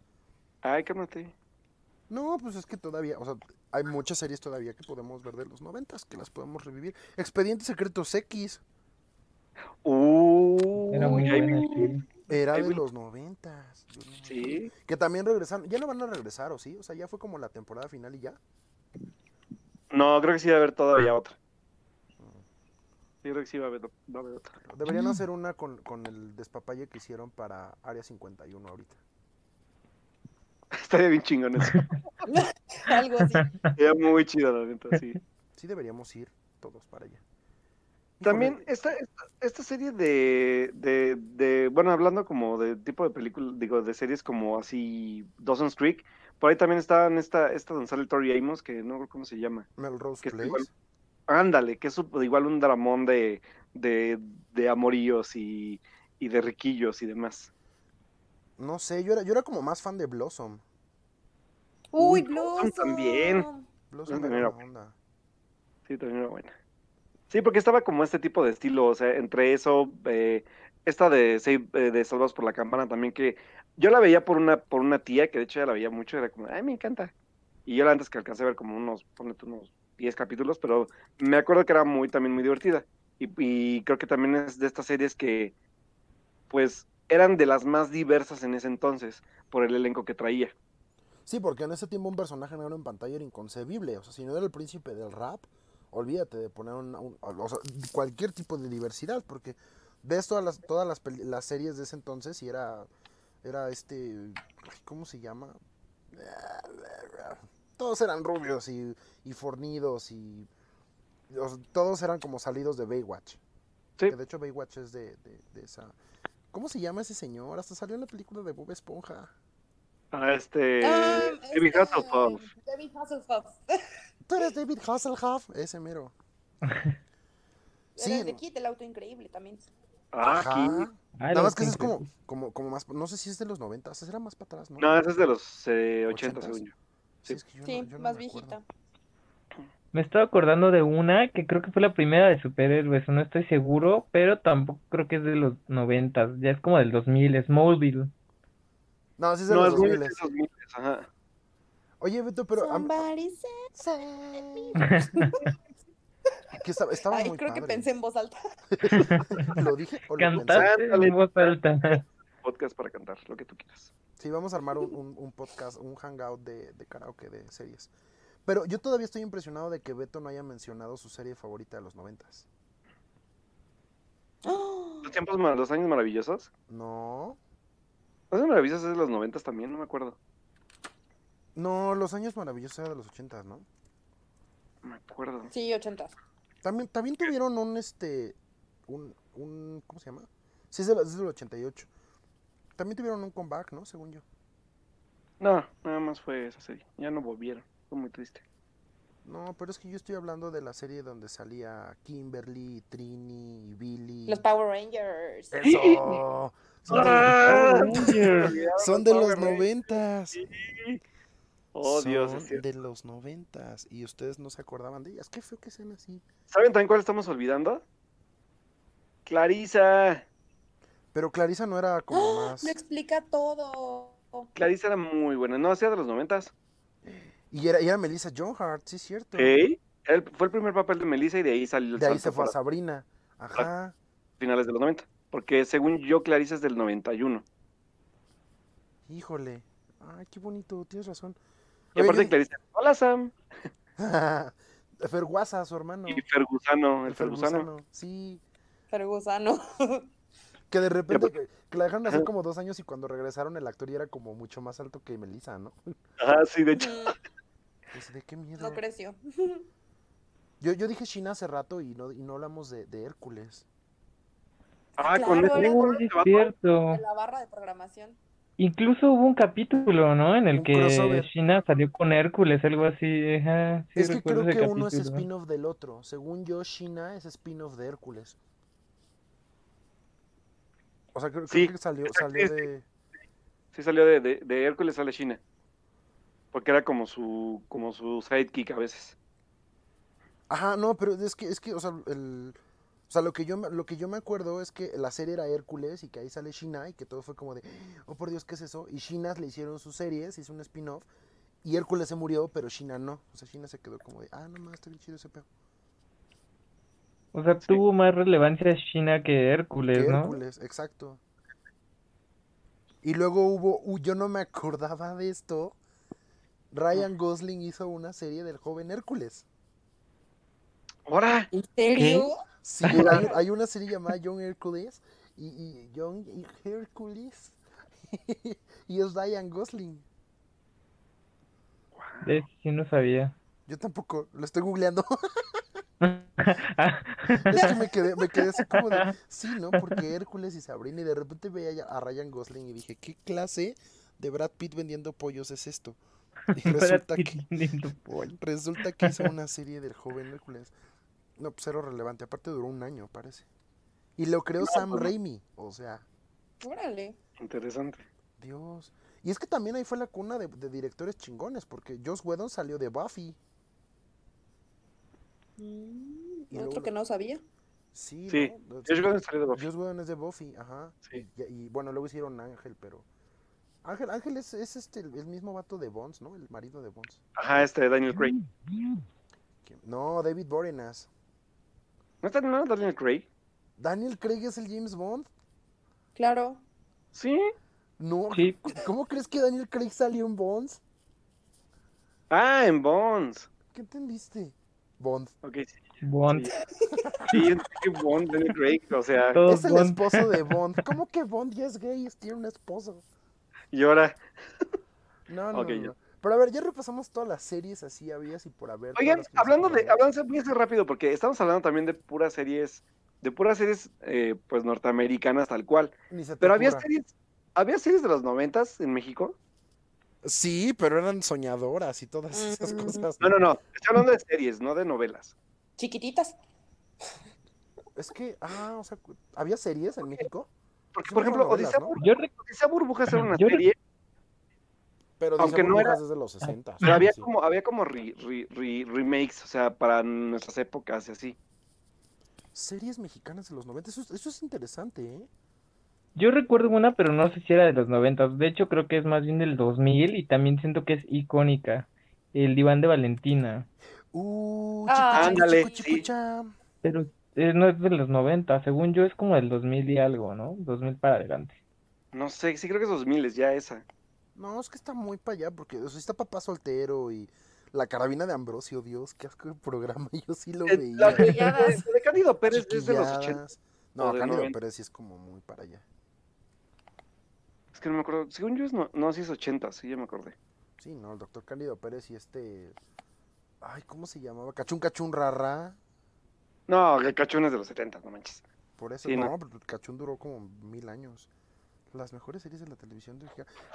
Ay, cálmate. No, pues es que todavía, o sea, hay muchas series todavía que podemos ver de los noventas, que las podemos revivir. Expedientes Secretos X Uh, Era muy ay, buena, era Ay, de los noventas. Sí. Que también regresaron. Ya no van a regresar, ¿o sí? O sea, ya fue como la temporada final y ya. No, creo que sí va a haber todavía otra. Sí, creo que sí va a haber, va a haber otra. Deberían hacer una con, con el despapalle que hicieron para Área 51 ahorita. Estaría bien chingón eso. Algo así. Estaría muy chido, la neta, sí. Sí deberíamos ir todos para allá. También esta, esta, esta serie de, de, de, bueno, hablando como de tipo de película, digo, de series como así, Dawson's Creek, por ahí también está en esta, esta donde sale Tori Amos, que no recuerdo cómo se llama. Melrose que Place. igual. Ándale, que es igual un dramón de, de, de amoríos y, y de riquillos y demás. No sé, yo era, yo era como más fan de Blossom. Uy, Uy, Blossom también. Blossom. También era buena onda. Sí, también era buena. Sí, porque estaba como este tipo de estilo, o sea, entre eso, eh, esta de, eh, de Salvados por la Campana también, que yo la veía por una, por una tía, que de hecho ya la veía mucho, era como, ay, me encanta. Y yo la antes que alcancé a ver como unos, ponle tú, unos 10 capítulos, pero me acuerdo que era muy, también muy divertida. Y, y creo que también es de estas series que, pues, eran de las más diversas en ese entonces, por el elenco que traía. Sí, porque en ese tiempo un personaje negro en pantalla era inconcebible. O sea, si no era el príncipe del rap, olvídate de poner un, un- o sea, cualquier tipo de diversidad, porque ves todas las, todas las, series de ese entonces y era, era este, ¿cómo se llama? Todos eran rubios y, y fornidos y o sea, todos eran como salidos de Baywatch. Sí. Que de hecho Baywatch es de, de- de esa... ¿Cómo se llama ese señor? Hasta salió en la película de Bob Esponja. A este, Ah, David este, Hasselhoff. David Hasselhoff. Tú eres David Hasselhoff, ese mero. Sí, Era de Kit, el auto increíble también. Ah, Ajá. aquí. Ah, Nada lo más que ese es como, como, como más, no sé si es de los 90, ese era más para atrás, ¿no? No, ese es de los eh, 80, ¿Ochentas? según yo. Sí, es que yo no- Sí, yo no más acuerdo. Me estaba acordando de una que creo que fue la primera de superhéroes, no estoy seguro, pero tampoco creo que es de los noventas, ya es como del 2000, Smallville. No, sí es de No, los es muy 2000. de esos miles, ajá. Oye, Beto, pero Somebody que estaba, estaba Ay, muy creo que pensé en voz alta. ¿Lo dije o lo pensé? En voz alta. Podcast para cantar, lo que tú quieras. Sí, vamos a armar un, un- un podcast, un hangout de, de karaoke de series. Pero yo todavía estoy impresionado de que Beto no haya mencionado su serie favorita de los noventas. Los tiempos, los años maravillosos. No, Los años maravillosos es de los noventas también, no me acuerdo. no, Los Años Maravillosos era de los ochentas, ¿no? No me acuerdo. Sí, ochentas. También, también tuvieron un, este, un, un, ¿cómo se llama? Sí, es, de, es del 88. También tuvieron un comeback, ¿no? Según yo. No, nada más fue esa serie. Ya no volvieron. Fue muy triste. No, pero es que yo estoy hablando de la serie donde salía Kimberly, Trini, Billy. Los Power Rangers. ¡Eso! Son de, ¡Ah! son de los noventas. Oh, Dios, Son es de los noventas. Y ustedes no se acordaban de ellas. Qué feo que sean así. ¿Saben también cuál estamos olvidando? Clarisa. Pero Clarisa no era como ¡Ah! más. Lo explica todo. Clarisa era muy buena. No, hacía de los noventas. Y era, y era Melissa John Hart, sí, es cierto. ¿Eh? Fue el primer papel de Melissa y de ahí salió el De ahí se fue a Sabrina. Ajá. finales de los 90. Porque según yo, Clarisa es del 91. Híjole. Ay, qué bonito, tienes razón. Y aparte Clarisa, hola Sam. Ferguasa, su hermano. Y Fergusano, el El Fergusano. Fergusano. Sí. Fergusano. Que de repente, que, que la dejaron hacer Ajá. como dos años y cuando regresaron el actor ya era como mucho más alto que Melissa, ¿no? Ajá, sí, de hecho. ¿De qué miedo? No creció. Yo, yo dije China hace rato y no, y no hablamos de, de Hércules. Ah, con Claro, es cierto. De la barra de programación. Incluso hubo un capítulo, ¿no? En el Un que crossover. China salió con Hércules, algo así. Ajá, sí es que creo que uno es spin-off del otro. Según yo, China es spin-off de Hércules. O sea, creo, creo Sí, que salió, salió de... Sí salió de, de, de Hércules sale China. Porque era como su, como su sidekick a veces. Ajá, no, pero es que, es que, o sea, el... O sea, lo que, yo, me- lo que yo me acuerdo es que la serie era Hércules y que ahí sale China y que todo fue como de, oh por Dios, ¿qué es eso? Y China le hicieron sus series, hizo un spin-off y Hércules se murió, pero China no. O sea, China se quedó como de, ah, no más, está bien chido ese pedo. O sea, Sí. tuvo más relevancia China que Hércules, Que ¿no? Hércules, exacto. Y luego hubo, uy, yo no me acordaba de esto. Ryan Gosling hizo una serie del joven Hércules. ¡Ahora! ¿En serio? Sí, hay, hay una serie llamada Young Hércules y, y Young Hércules y es Ryan Gosling. De sí no sabía. Yo tampoco, lo estoy googleando. Es que me quedé, me quedé así como de, sí, ¿no? Porque Hércules y Sabrina y de repente veía a Ryan Gosling y dije, ¿qué clase de Brad Pitt vendiendo pollos es esto? Resulta que, resulta que hizo una serie del joven Hércules. No, pues cero relevante, aparte duró un año, parece. Y lo creó Sam pues no. Raimi, o sea, Órale. Interesante. Dios. Y es que también ahí fue la cuna de, de directores chingones, porque Joss Whedon salió de Buffy. Mm, Y Otro que no sabía. Sí, Sí, ¿no? Josh Whedon salió de Buffy. Joss Whedon es de Buffy, ajá. Sí. Y, y, bueno, luego hicieron Ángel, pero... Ángel, Ángel es, es este, el, el mismo vato de Bonds, ¿no? El marido de Bonds. Ajá, este Daniel Craig. No, David Boreanaz. ¿No está no, Daniel Craig? Daniel Craig es el James Bond. Claro. Sí. No, Sí. ¿cómo crees que Daniel Craig salió en Bonds? Ah, en Bonds. ¿Qué entendiste? Bond. Ok, sí. Bond. Sí, es que Bond, Daniel Craig. O sea, Todo Es el Bond. esposo de Bond. ¿Cómo que Bond ya es gay y tiene un esposo? Y ahora. No, no, no. Pero a ver, ya repasamos todas las series así habías y por haber. Oigan, hablando de, hablando, ser rápido porque estamos hablando también de puras series, de puras series, eh, pues norteamericanas tal cual. Ni se te Pero había series, había series de los noventas en México. Sí, pero eran soñadoras y todas esas Mm. cosas. No, no, no. Estoy hablando de series, no de novelas. Chiquititas. Es que, ah, o sea, ¿había series en México? Porque, por ejemplo, novelas, Odisea, ¿no? Bur- Yo rec- Odisea Burbujas era una yo serie, Pero Aunque dice no era- burbujas desde los 60. pero había sí. como, había como re- re- re- remakes, o sea, para nuestras épocas y así. Series mexicanas de los 90, eso, es- eso es interesante, ¿eh? Yo recuerdo una, pero no sé si era de los 90. De hecho, creo que es más bien del 2000 y también siento que es icónica. El diván de Valentina. Uh, Ah, chico, chico, ándale, chico, sí. Pero eh, no es de los 90. Según yo, es como del 2000 y algo, ¿no? 2000 para adelante. No sé, sí creo que es 2000 ya esa. No, es que está muy para allá, porque o sea, está papá soltero y la carabina de Ambrosio, Dios, qué asco de programa, yo sí lo Eh, veía. la de, de Cándido Pérez es de los 80. Chiquilladas. No, Cándido 90. Pérez sí es como muy para allá. Es que no me acuerdo. Según yo es no, no, sí es 80, sí, ya me acordé. Sí, no, el doctor Cándido Pérez y este... Ay, ¿cómo se llamaba? Cachún Cachún Rara. No, el cachón es de los 70, no manches. Por eso, Sí, no, no. pero el Cachún duró como mil años. Las mejores series de la televisión de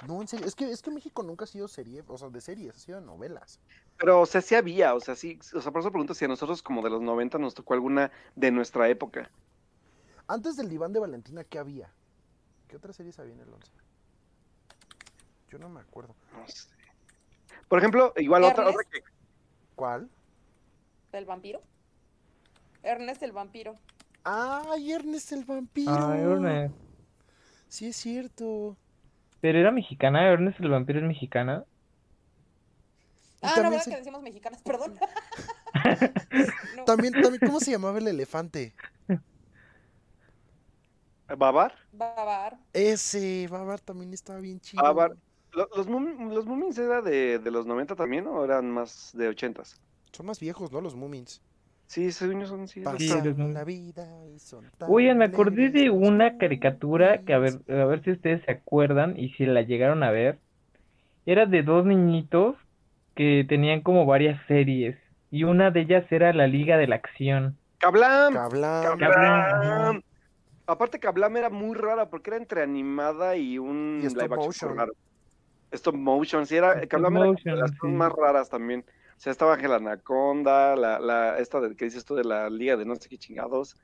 No, en serio, es que, es que México nunca ha sido serie, o sea, de series, ha sido de novelas. Pero, o sea, sí había, o sea, sí, o sea, por eso pregunto si a nosotros como de los 90 nos tocó alguna de nuestra época. Antes del diván de Valentina, ¿qué había? ¿Qué otras series había en el 11? Yo no me acuerdo. No sé. Por ejemplo, igual otra, otra que... ¿Cuál? ¿Del vampiro? Ernest el vampiro. ¡Ay, Ernest el vampiro! Ah, Ernest. Sí, es cierto. Pero era mexicana, Ernest el vampiro es mexicana. Y Ah, no, ¿verdad se- que decimos mexicanas? Perdón. No. También, también, ¿cómo se llamaba el elefante? Babar. Babar. Ese, Babar también estaba bien chido. Babar. Lo- ¿Los, los Moomins era de, de los 90 también o eran más de 80s? Son más viejos, ¿no? Los Moomins. Sí, yo son sí. La vida son tan Oigan, me acordé de una caricatura que a ver, a ver si ustedes se acuerdan y si la llegaron a ver. Era de dos niñitos que tenían como varias series y una de ellas era la Liga de la Acción. Kablam. Kablam. Kablam. Aparte, Kablam era muy rara porque era entre animada y un Y stop live action motion. raro. Stop motion, sí, era, Stop Kablam era de las sí. más raras también. O sea, estaba Ángel Anaconda, la, la, esta de, que dices tú de la Liga de no sé qué chingados.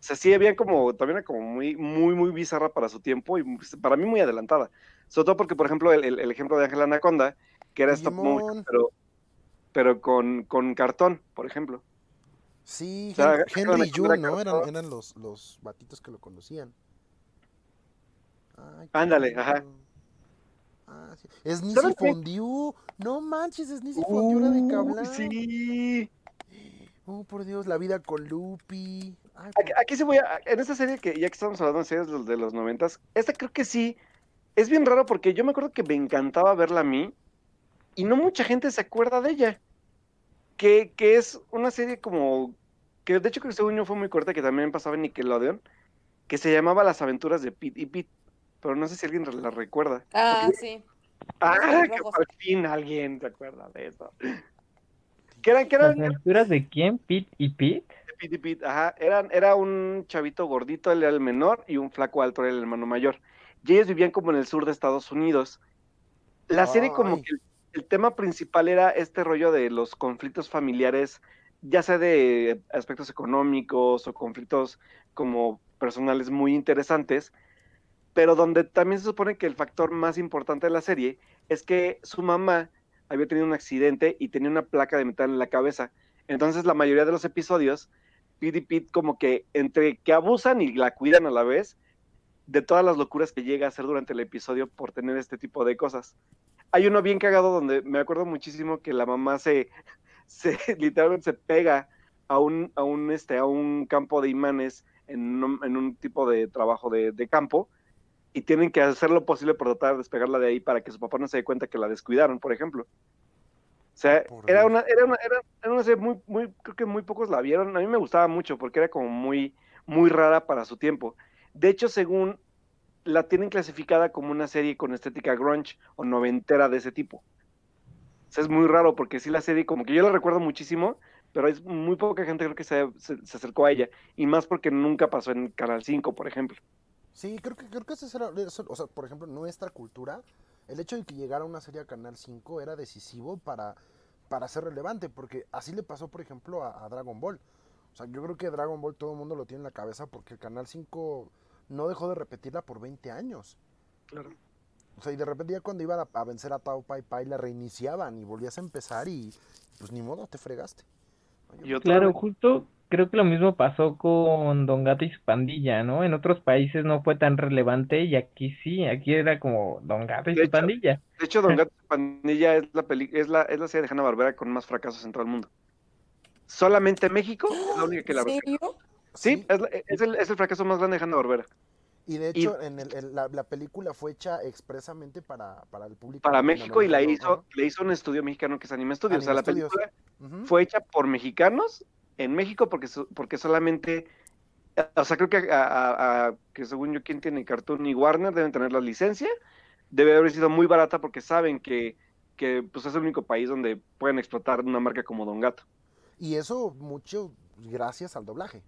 O sea, sí, había como, también era como muy, muy, muy bizarra para su tiempo y pues, para mí muy adelantada. Sobre todo porque, por ejemplo, el, el- el ejemplo de Ángel Anaconda, que era stop pero, pero con, con cartón, por ejemplo. Sí, O sea, Henry y June, ¿no? Eran, eran los, los batitos que lo conocían. Ay, Ándale, ajá. lindo. Ah, sí. Es Nisi. Fondue. No manches, es Nisi Fondue era de Uh, Kablam. sí. Oh, por Dios, la vida con Lupi. Ay, Aquí, aquí sí voy a. En esta serie que ya que estamos hablando de series de los- de los noventas, esta creo que sí. Es bien raro porque yo me acuerdo que me encantaba verla a mí y no mucha gente se acuerda de ella. Que, que es una serie como. Que de hecho creo que según yo fue muy corta, que también pasaba en Nickelodeon, que se llamaba Las aventuras de Pete y Pete. Pero no sé si alguien la recuerda. Ah, sí. Ah, que por fin alguien se acuerda de eso. Que eran, que ¿Las eran, aventuras de quién? ¿Pete y Pete? Pete y Pete, ajá, eran, era un chavito gordito, él era el menor, y un flaco alto era el hermano mayor. Y ellos vivían como en el sur de Estados Unidos. La serie como que el, el tema principal era este rollo de los conflictos familiares, ya sea de aspectos económicos o conflictos como personales muy interesantes, pero donde también se supone que el factor más importante de la serie es que su mamá había tenido un accidente y tenía una placa de metal en la cabeza. Entonces la mayoría de los episodios, Pete y Pete como que entre que abusan y la cuidan a la vez de todas las locuras que llega a hacer durante el episodio por tener este tipo de cosas. Hay uno bien cagado donde me acuerdo muchísimo que la mamá se, se literalmente se pega a un, a un, este, a un campo de imanes en un, en un tipo de trabajo de, de campo y tienen que hacer lo posible por tratar de despegarla de ahí para que su papá no se dé cuenta que la descuidaron, por ejemplo. O sea, Por era una, era una, era, era una serie muy, muy, creo que muy pocos la vieron. A mí me gustaba mucho porque era como muy, muy rara para su tiempo. De hecho, según la tienen clasificada como una serie con estética grunge o noventera de ese tipo. O sea, es muy raro porque sí la serie, como que yo la recuerdo muchísimo, pero es muy poca gente creo que se, se, se acercó a ella. Y más porque nunca pasó en Canal 5, por ejemplo. Sí, creo que, creo que ese era, eso- o sea, por ejemplo, nuestra cultura, el hecho de que llegara una serie a Canal 5 era decisivo para, para ser relevante, porque así le pasó, por ejemplo, a, a Dragon Ball. O sea, yo creo que Dragon Ball todo el mundo lo tiene en la cabeza porque el Canal 5 no dejó de repetirla por 20 años. Claro. O sea, y de repente ya cuando iban a, a vencer a Tao Pai Pai la reiniciaban y volvías a empezar y pues ni modo, te fregaste. ¿no? Yo Claro, justo creo que lo mismo pasó con Don Gato y su pandilla, ¿no? En otros países no fue tan relevante y aquí sí, aquí era como Don Gato y De su hecho, pandilla. De hecho, Don Gato y Pandilla es la, peli es la, es la serie de Hanna Barbera con más fracasos en todo el mundo. Solamente México es la única que la ¿En serio? Sí, es, la- es el, es el fracaso más grande de Hanna Barbera. Y de Y- hecho, en el- en la, la película fue hecha expresamente para, para el público. Para México y la hizo, le hizo un estudio mexicano que es Anime Studios. o sea, la Studios. película fue hecha por mexicanos en México porque, porque solamente, o sea, creo que, a, a- a- que según yo, quien tiene Cartoon y Warner deben tener la licencia. Debe haber sido muy barata porque saben que, que pues, es el único país donde pueden explotar una marca como Don Gato. Y eso mucho gracias al doblaje.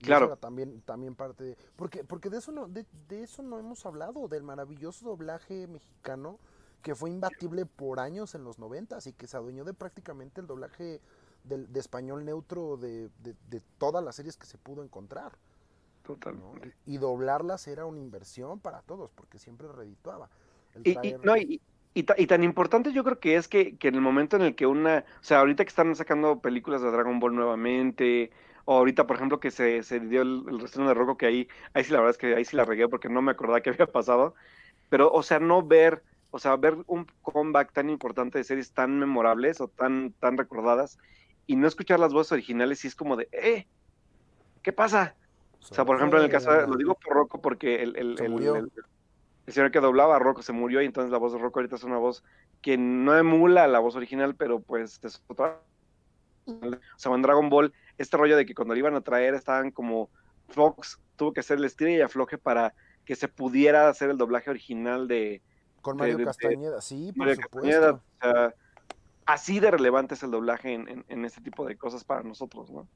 Claro. eso era también, también parte de. Porque, porque de eso no, de, de eso no hemos hablado, del maravilloso doblaje mexicano que fue imbatible por años en los noventas y que se adueñó de prácticamente el doblaje del, de español neutro de, de- de todas las series que se pudo encontrar. ¿no? Totalmente. Y doblarlas era una inversión para todos, porque siempre redituaba. El Y, y- no, y, y ta- y tan importante yo creo que es que, que en el momento en el que una, o sea, ahorita que están sacando películas de Dragon Ball nuevamente, o ahorita, por ejemplo, que se, se dio el, el restreno de Rocco, que ahí, ahí sí la verdad es que ahí sí la regué porque no me acordaba que había pasado, pero, o sea, no ver, o sea, ver un comeback tan importante de series tan memorables o tan, tan recordadas, y no escuchar las voces originales, sí es como de, eh, ¿qué pasa? O sea, por ejemplo, en el caso, lo digo por Rocco porque el, el, el- el- el señor que doblaba a Rocco se murió y entonces la voz de Rocco ahorita es una voz que no emula la voz original, pero pues es otra. O sea, en Dragon Ball este rollo de que cuando lo iban a traer estaban como Fox tuvo que hacer el estilo y afloje para que se pudiera hacer el doblaje original de Con de- Mario de- Castañeda, sí, por Mario supuesto. Castañeda. O sea, así de relevante es el doblaje en, en- en este tipo de cosas para nosotros, ¿no?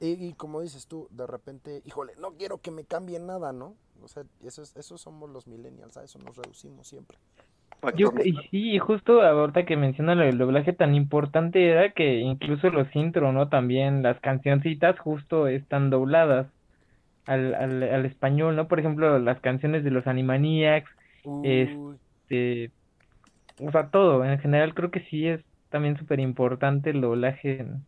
Y, y como dices tú, de repente, híjole, no quiero que me cambien nada, ¿no? O sea, eso, es- eso somos los millennials, a eso nos reducimos siempre. Yo, y sí, y justo ahorita que mencionan el doblaje tan importante era que incluso los intro, ¿no? También las cancioncitas justo están dobladas al, al, al español, ¿no? Por ejemplo, las canciones de los Animaniacs, Es- Uy, de, o sea, todo. En general creo que sí es también súper importante el doblaje en,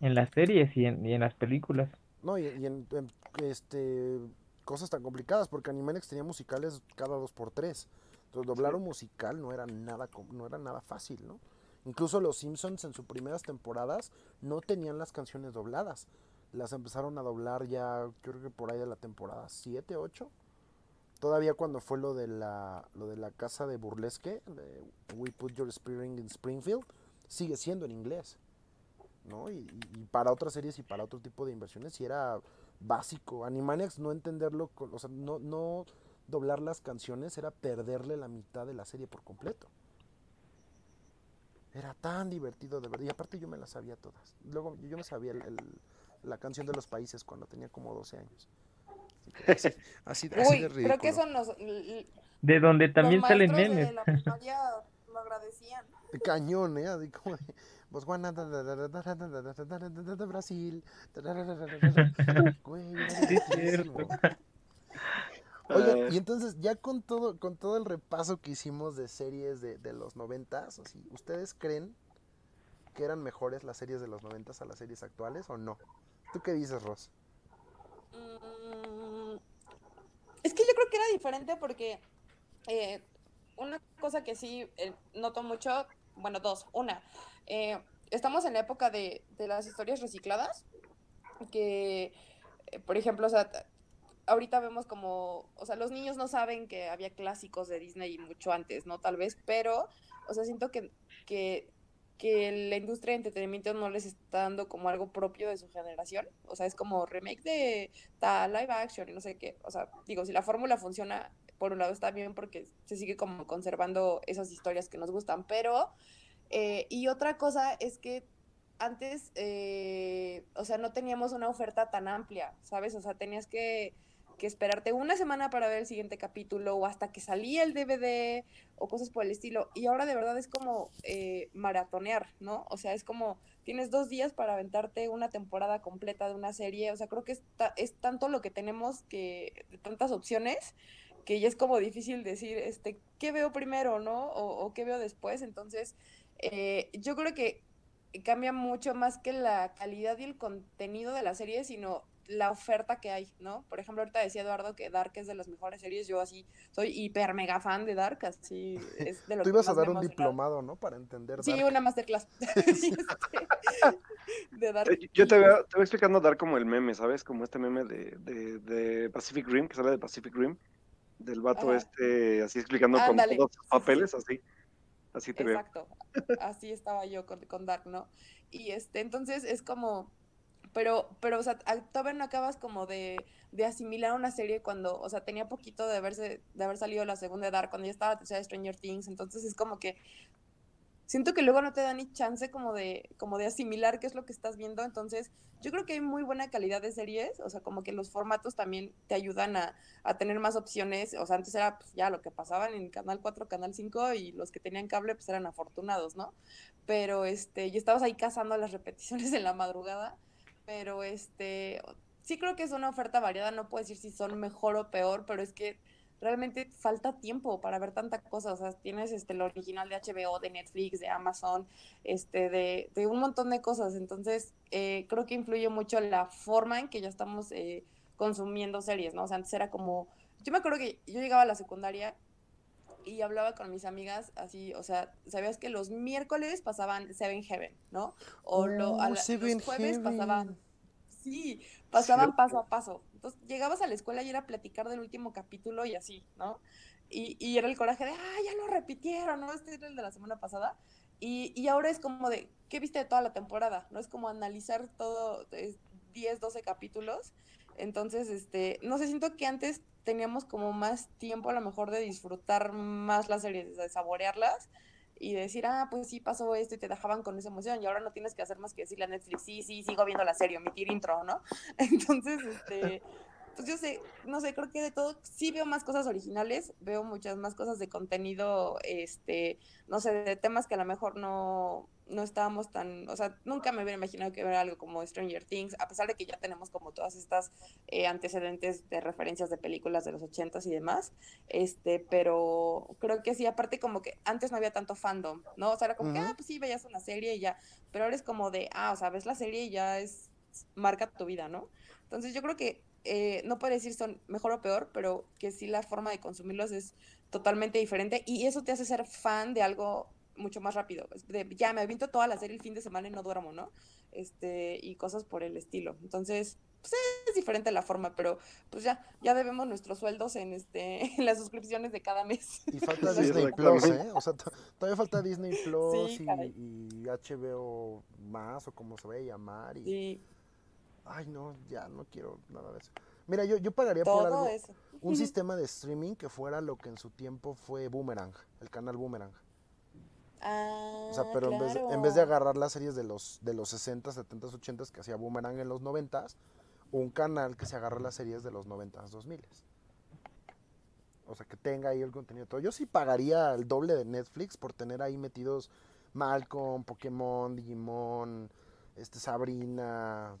en las series y en, y en las películas. no, y, y en, en, este, cosas tan complicadas, porque Animaniacs tenía musicales cada dos por tres. Entonces, doblar un musical no era nada, no era nada fácil, ¿no? Incluso los Simpsons en sus primeras temporadas no tenían las canciones dobladas. Las empezaron a doblar ya, yo creo que por ahí de la temporada 7, 8. Todavía cuando fue lo de la, lo de la casa de burlesque, We Put Your Spirit in Springfield, sigue siendo en inglés. ¿no? Y, y- y para otras series y para otro tipo de inversiones sí era básico. Animaniacs no entenderlo, o sea, no, no doblar las canciones era perderle la mitad de la serie por completo. Era tan divertido de verdad. Y aparte yo me las sabía todas. Luego yo, me sabía la canción de los países cuando tenía como 12 años. Así, así, así Uy, de ridículo. Creo que. De donde también los salen nenes. De la lo agradecían. Cañón, ¿eh? Así como. Botswana, Brasil. Güey, y entonces ya con todo, con todo el repaso que hicimos de series de, de los noventas, así, ¿ustedes creen que eran mejores las series de los noventas a las series actuales o no? ¿Tú qué dices, Ross? Mm creo que era diferente porque eh, una cosa que sí eh, noto mucho, bueno, dos. Una, eh, estamos en la época de, de las historias recicladas, que, eh, por ejemplo, o sea, ahorita vemos como, o sea, los niños no saben que había clásicos de Disney mucho antes, ¿no? Tal vez, pero, o sea, siento que, que, que la industria de entretenimiento no les está dando como algo propio de su generación, o sea, es como remake de live action y no sé qué, o sea, digo, si la fórmula funciona, por un lado está bien porque se sigue como conservando esas historias que nos gustan, pero, eh, y otra cosa es que antes, eh, o sea, no teníamos una oferta tan amplia, ¿sabes? O sea, tenías que, que esperarte una semana para ver el siguiente capítulo o hasta que salía el DVD o cosas por el estilo. Y ahora de verdad es como eh, maratonear, ¿no? O sea, es como tienes dos días para aventarte una temporada completa de una serie. O sea, creo que es, es tanto lo que tenemos que, tantas opciones, que ya es como difícil decir, este, ¿qué veo primero, no? O, o qué veo después. Entonces, eh, yo creo que cambia mucho más que la calidad y el contenido de la serie, sino la oferta que hay, ¿no? Por ejemplo, ahorita decía Eduardo que Dark es de las mejores series, yo así soy hiper mega fan de Dark, así es de lo Tú que ibas a más me dar un diplomado, ¿no? Para entender. Sí, Dark. una masterclass. Sí, de Dark. Eh, Yo te voy, te voy explicando dar como el meme, ¿sabes? Como este meme de, de, de Pacific Rim, que sale de Pacific Rim, del vato Ajá. este, así explicando con todos sus sí, sí, sí. papeles, así. Así te veo. Exacto. Así estaba yo con, con Dark, ¿no? Y este, entonces es como, pero, pero, o sea, todavía no acabas como de, de asimilar una serie cuando, o sea, tenía poquito de haberse, de haber salido la segunda de Dark, cuando ya estaba la tercera de Stranger Things, entonces es como que siento que luego no te da ni chance como de, como de asimilar qué es lo que estás viendo, entonces yo creo que hay muy buena calidad de series, o sea, como que los formatos también te ayudan a, a tener más opciones, o sea, antes era pues, ya lo que pasaban en Canal 4, Canal 5 y los que tenían cable pues eran afortunados, ¿no? Pero este, y estabas ahí cazando las repeticiones en la madrugada, pero este, sí creo que es una oferta variada, no puedo decir si son mejor o peor, pero es que realmente falta tiempo para ver tanta cosa, o sea, tienes este, el original de HBO, de Netflix, de Amazon, este, de, de un montón de cosas, entonces eh, creo que influye mucho la forma en que ya estamos eh, consumiendo series, ¿no? O sea, antes era como, yo me acuerdo que yo llegaba a la secundaria y hablaba con mis amigas así, o sea, sabías que los miércoles pasaban Seven Heaven, ¿no? O lo, a Oh, la- Seven los jueves Heaven. pasaban, sí, pasaban paso a paso. Entonces llegabas a la escuela y era platicar del último capítulo y así, ¿no? Y, y era el coraje de, ah, ya lo repitieron, ¿no? Este era el de la semana pasada. Y, y ahora es como de, ¿qué ¿qué viste de toda la temporada? No es como analizar todo, es 10, 12 capítulos. Entonces, este, no sé, siento que antes teníamos como más tiempo a lo mejor de disfrutar más las series, de saborearlas y decir, ah, pues sí pasó esto y te dejaban con esa emoción y ahora no tienes que hacer más que decirle a Netflix, sí, sí, sigo viendo la serie, omitir intro, ¿no? Entonces, este, pues yo sé, no sé, creo que de todo sí veo más cosas originales, veo muchas más cosas de contenido, este, no sé, de temas que a lo mejor no, no estábamos tan, o sea, nunca me hubiera imaginado que ver algo como Stranger Things, a pesar de que ya tenemos como todas estas eh, antecedentes de referencias de películas de los ochentas y demás, este, pero creo que sí, aparte como que antes no había tanto fandom, ¿no? O sea, era como que, ah, pues sí, veías una serie y ya, pero ahora es como de, ah, o sea, ves la serie y ya es, marca tu vida, ¿no? Entonces yo creo que eh, no puede decir son mejor o peor, pero que sí la forma de consumirlos es totalmente diferente y eso te hace ser fan de algo mucho más rápido. ya me aviento toda la serie el fin de semana y no duermo, ¿no? Este, y cosas por el estilo. Entonces, pues es diferente la forma, pero pues ya, ya debemos nuestros sueldos en este, en las suscripciones de cada mes. Y falta Disney Plus, ¿eh? O sea, todavía falta Disney Plus y, y, HBO más, o como se vaya a llamar. Y... Sí ay no, ya no quiero nada de eso. Mira, yo, yo pagaría por algo, un sistema de streaming que fuera lo que en su tiempo fue Boomerang, el canal Boomerang. Ah, o sea, pero en, vez de, en vez de agarrar las series de los, de los 60, 70, 80 que hacía Boomerang en los 90, un canal que se agarra las series de los 90, 2000. O sea, que tenga ahí el contenido todo. Yo sí pagaría el doble de Netflix por tener ahí metidos Malcolm, Pokémon, Digimon, este Sabrina,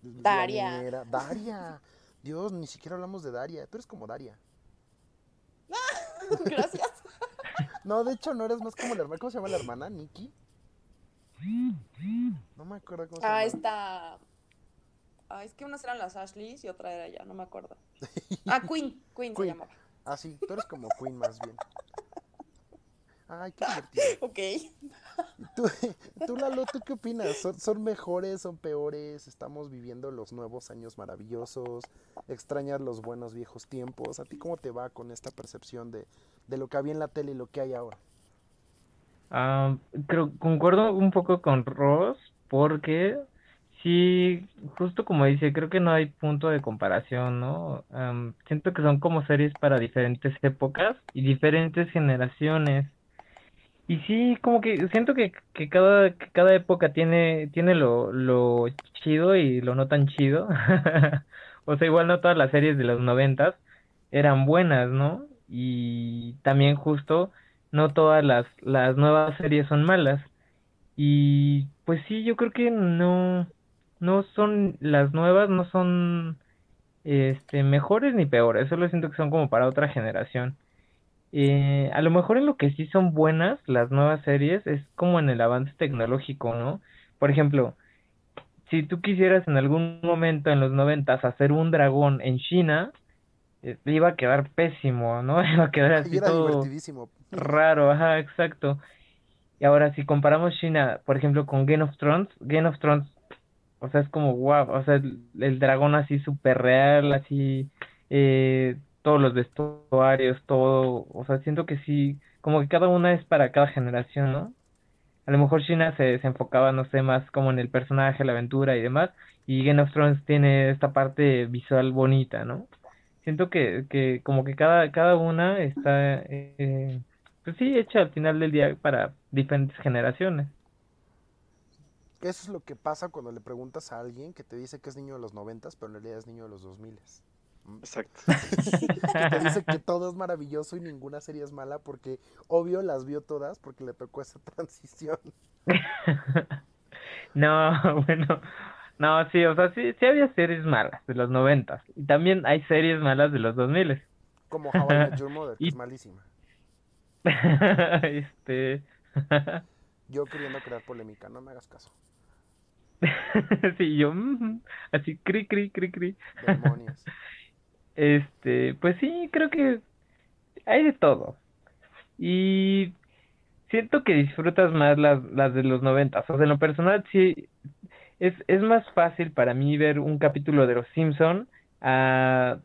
Daria. Daria. Dios, ni siquiera hablamos de Daria. Tú eres como Daria. Gracias. No, de hecho no eres más como la hermana. ¿Cómo se llama la hermana? ¿Nikki? No me acuerdo cómo se llama. Ah, está. Ah, es que unas eran las Ashleys y otra era ya, no me acuerdo. Ah, Queen. Queen, Queen. se llamaba. Ah, sí, tú eres como Queen más bien. Ay, qué divertido. Ok. ¿Tú, tú Lalo, ¿tú qué opinas? ¿Son, mejores, son peores? ¿Estamos viviendo los nuevos años maravillosos? ¿Extrañas los buenos viejos tiempos? ¿A ti cómo te va con esta percepción de, lo que había en la tele y lo que hay ahora? Ah, creo, concuerdo un poco con Ross porque sí, justo como dice, creo que no hay punto de comparación, ¿no? siento que son como series para diferentes épocas y diferentes generaciones. Y sí, como que siento que, que cada, que cada época tiene, tiene lo, lo chido y lo no tan chido. o sea, igual no todas las series de los noventas eran buenas, ¿no? Y también justo no todas las, las nuevas series son malas. Y pues sí, yo creo que no, no son, las nuevas no son este mejores ni peores, solo siento que son como para otra generación. Eh, a lo mejor en lo que sí son buenas las nuevas series es como en el avance tecnológico, ¿no? Por ejemplo, si tú quisieras en algún momento en los noventas hacer un dragón en China, iba a quedar pésimo, ¿no? Iba a quedar así todo raro, ajá, exacto. Y ahora si comparamos China, por ejemplo, con Game of Thrones, Game of Thrones, o sea, es como wow, o sea, el, el dragón así súper real, así eh, todos los vestuarios, todo, o sea, siento que sí, como que cada una es para cada generación, ¿no? A lo mejor China se, se enfocaba, no sé, más como en el personaje, la aventura y demás, y Game of Thrones tiene esta parte visual bonita, ¿no? Siento que, que como que cada, cada una está, eh, pues sí, hecha al final del día para diferentes generaciones. Eso es lo que pasa cuando le preguntas a alguien que te dice que es niño de los noventas, pero en realidad es niño de los dos miles. Exacto. que te dice que todo es maravilloso y ninguna serie es mala porque obvio las vio todas porque le tocó esa transición. no, bueno, no, sí, o sea, sí, sí había series malas de los noventas y también hay series malas de los dos miles. Como How I Met Your Mother, que es malísima. este... Yo queriendo crear polémica, no me hagas caso. sí, yo, así, cri, cri, cri, cri. Demonios. Este, pues sí, creo que hay de todo. Y siento que disfrutas más las, las de los noventas. O sea, en lo personal sí es, es más fácil para mí ver un capítulo de Los Simpson a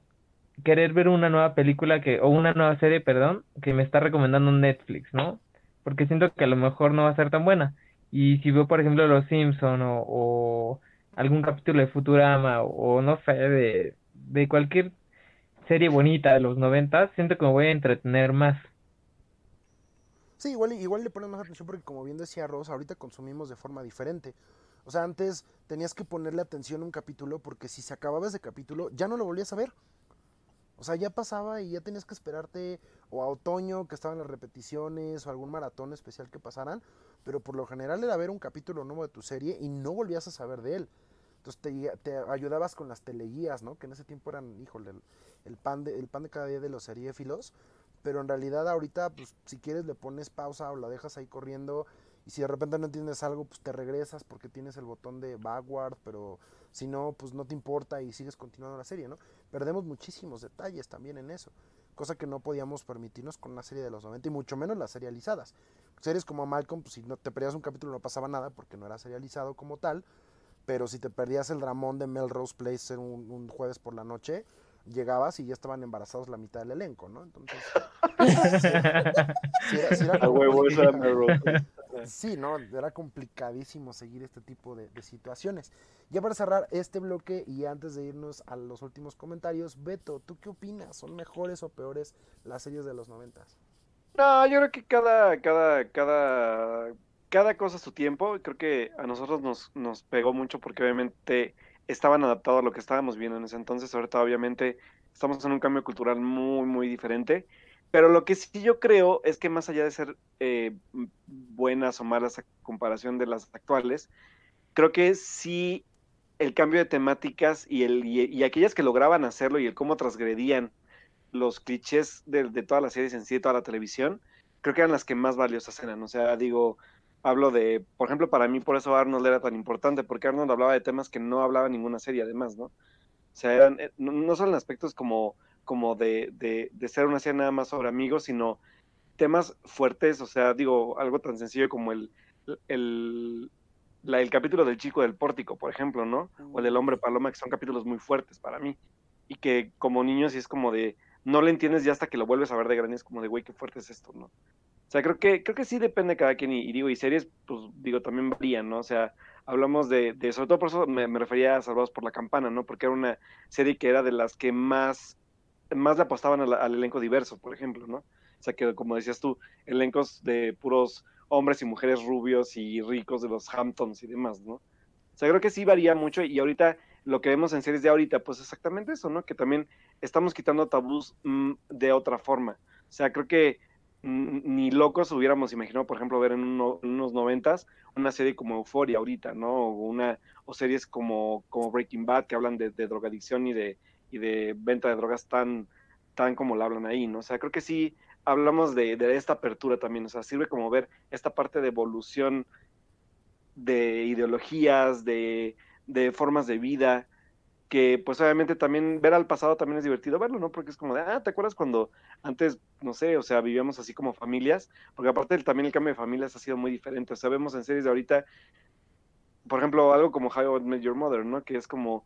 querer ver una nueva película que, o una nueva serie, perdón, que me está recomendando Netflix, ¿no? Porque siento que a lo mejor no va a ser tan buena. Y si veo, por ejemplo, Los Simpson o, algún capítulo de Futurama o, no sé, de, de cualquier serie bonita de los 90, siento que me voy a entretener más. Sí, igual, igual le pones más atención porque como bien decía Ross, ahorita consumimos de forma diferente. O sea, antes tenías que ponerle atención a un capítulo porque si se acababa ese capítulo ya no lo volvías a ver. O sea, ya pasaba y ya tenías que esperarte o a otoño que estaban las repeticiones o algún maratón especial que pasaran, pero por lo general era ver un capítulo nuevo de tu serie y no volvías a saber de él. Entonces te, ayudabas con las teleguías, ¿no? Que en ese tiempo eran, híjole, el, el pan de, el pan de cada día de los seriéfilos. Pero en realidad ahorita, pues si quieres le pones pausa o la dejas ahí corriendo. Y si de repente no entiendes algo, pues te regresas porque tienes el botón de backward, pero si no, pues no te importa y sigues continuando la serie, ¿no? Perdemos muchísimos detalles también en eso, cosa que no podíamos permitirnos con una serie de los 90 y mucho menos las serializadas. Series como Malcolm, pues si no te perdías un capítulo no pasaba nada porque no era serializado como tal, pero si te perdías el dramón de Melrose Place un, un jueves por la noche, llegabas y ya estaban embarazados la mitad del elenco, ¿no? Entonces, sí, era, sí era A como huevo, muy- eso era Melrose. Sí, no, era complicadísimo seguir este tipo de, de situaciones. Ya para cerrar este bloque y antes de irnos a los últimos comentarios, Beto, ¿tú qué opinas? ¿Son mejores o peores las series de los noventas? No, yo creo que cada, cada, cada, cada cosa a su tiempo. Creo que a nosotros nos, nos pegó mucho porque obviamente estaban adaptados a lo que estábamos viendo en ese entonces. Ahorita obviamente estamos en un cambio cultural muy, muy diferente. Pero lo que sí yo creo es que más allá de ser eh, buenas o malas a comparación de las actuales, creo que sí el cambio de temáticas y, el, y, aquellas que lograban hacerlo y el cómo transgredían los clichés de, todas las series en sí, de toda la televisión, creo que eran las que más valiosas eran. O sea, digo, hablo de, por ejemplo, para mí por eso Arnold era tan importante, porque Arnold hablaba de temas que no hablaba ninguna serie además, ¿no? O sea, eran, eh, no, no solo en aspectos como, como de, de, de ser una serie nada más sobre amigos, sino temas fuertes, o sea, digo, algo tan sencillo como el, el, la- el capítulo del chico del pórtico, por ejemplo, ¿no? O el del hombre paloma, que son capítulos muy fuertes para mí. Y que como niño sí es como de, no le entiendes ya hasta que lo vuelves a ver de grande, es como de, güey, qué fuerte es esto, ¿no? O sea, creo que, creo que sí depende de cada quien, y, y digo, y series, pues digo, también varían, ¿no? O sea, hablamos de, de sobre todo por eso me, me refería a Salvados por la Campana, ¿no? Porque era una serie que era de las que más, más le apostaban al, elenco diverso, por ejemplo, ¿no? O sea, que como decías tú, elencos de puros hombres y mujeres rubios y ricos de los Hamptons y demás, ¿no? O sea, creo que sí varía mucho y ahorita lo que vemos en series de ahorita, pues exactamente eso, ¿no? Que también estamos quitando tabús mm, de otra forma. O sea, creo que ni locos hubiéramos imaginado, por ejemplo, ver en, uno- en unos noventas una serie como Euphoria ahorita, ¿no? O, una, o series como, como Breaking Bad que hablan de, de drogadicción y de, y de venta de drogas tan, tan como la hablan ahí, ¿no? O sea, creo que sí hablamos de, de esta apertura también, o sea, sirve como ver esta parte de evolución de ideologías, de, de formas de vida, que pues obviamente también ver al pasado también es divertido verlo, ¿no? Porque es como de, ah, ¿te acuerdas cuando antes, no sé, o sea, vivíamos así como familias? Porque aparte también el cambio de familias ha sido muy diferente, o sea, vemos en series de ahorita, por ejemplo, algo como How I Met Your Mother, ¿no? Que es como,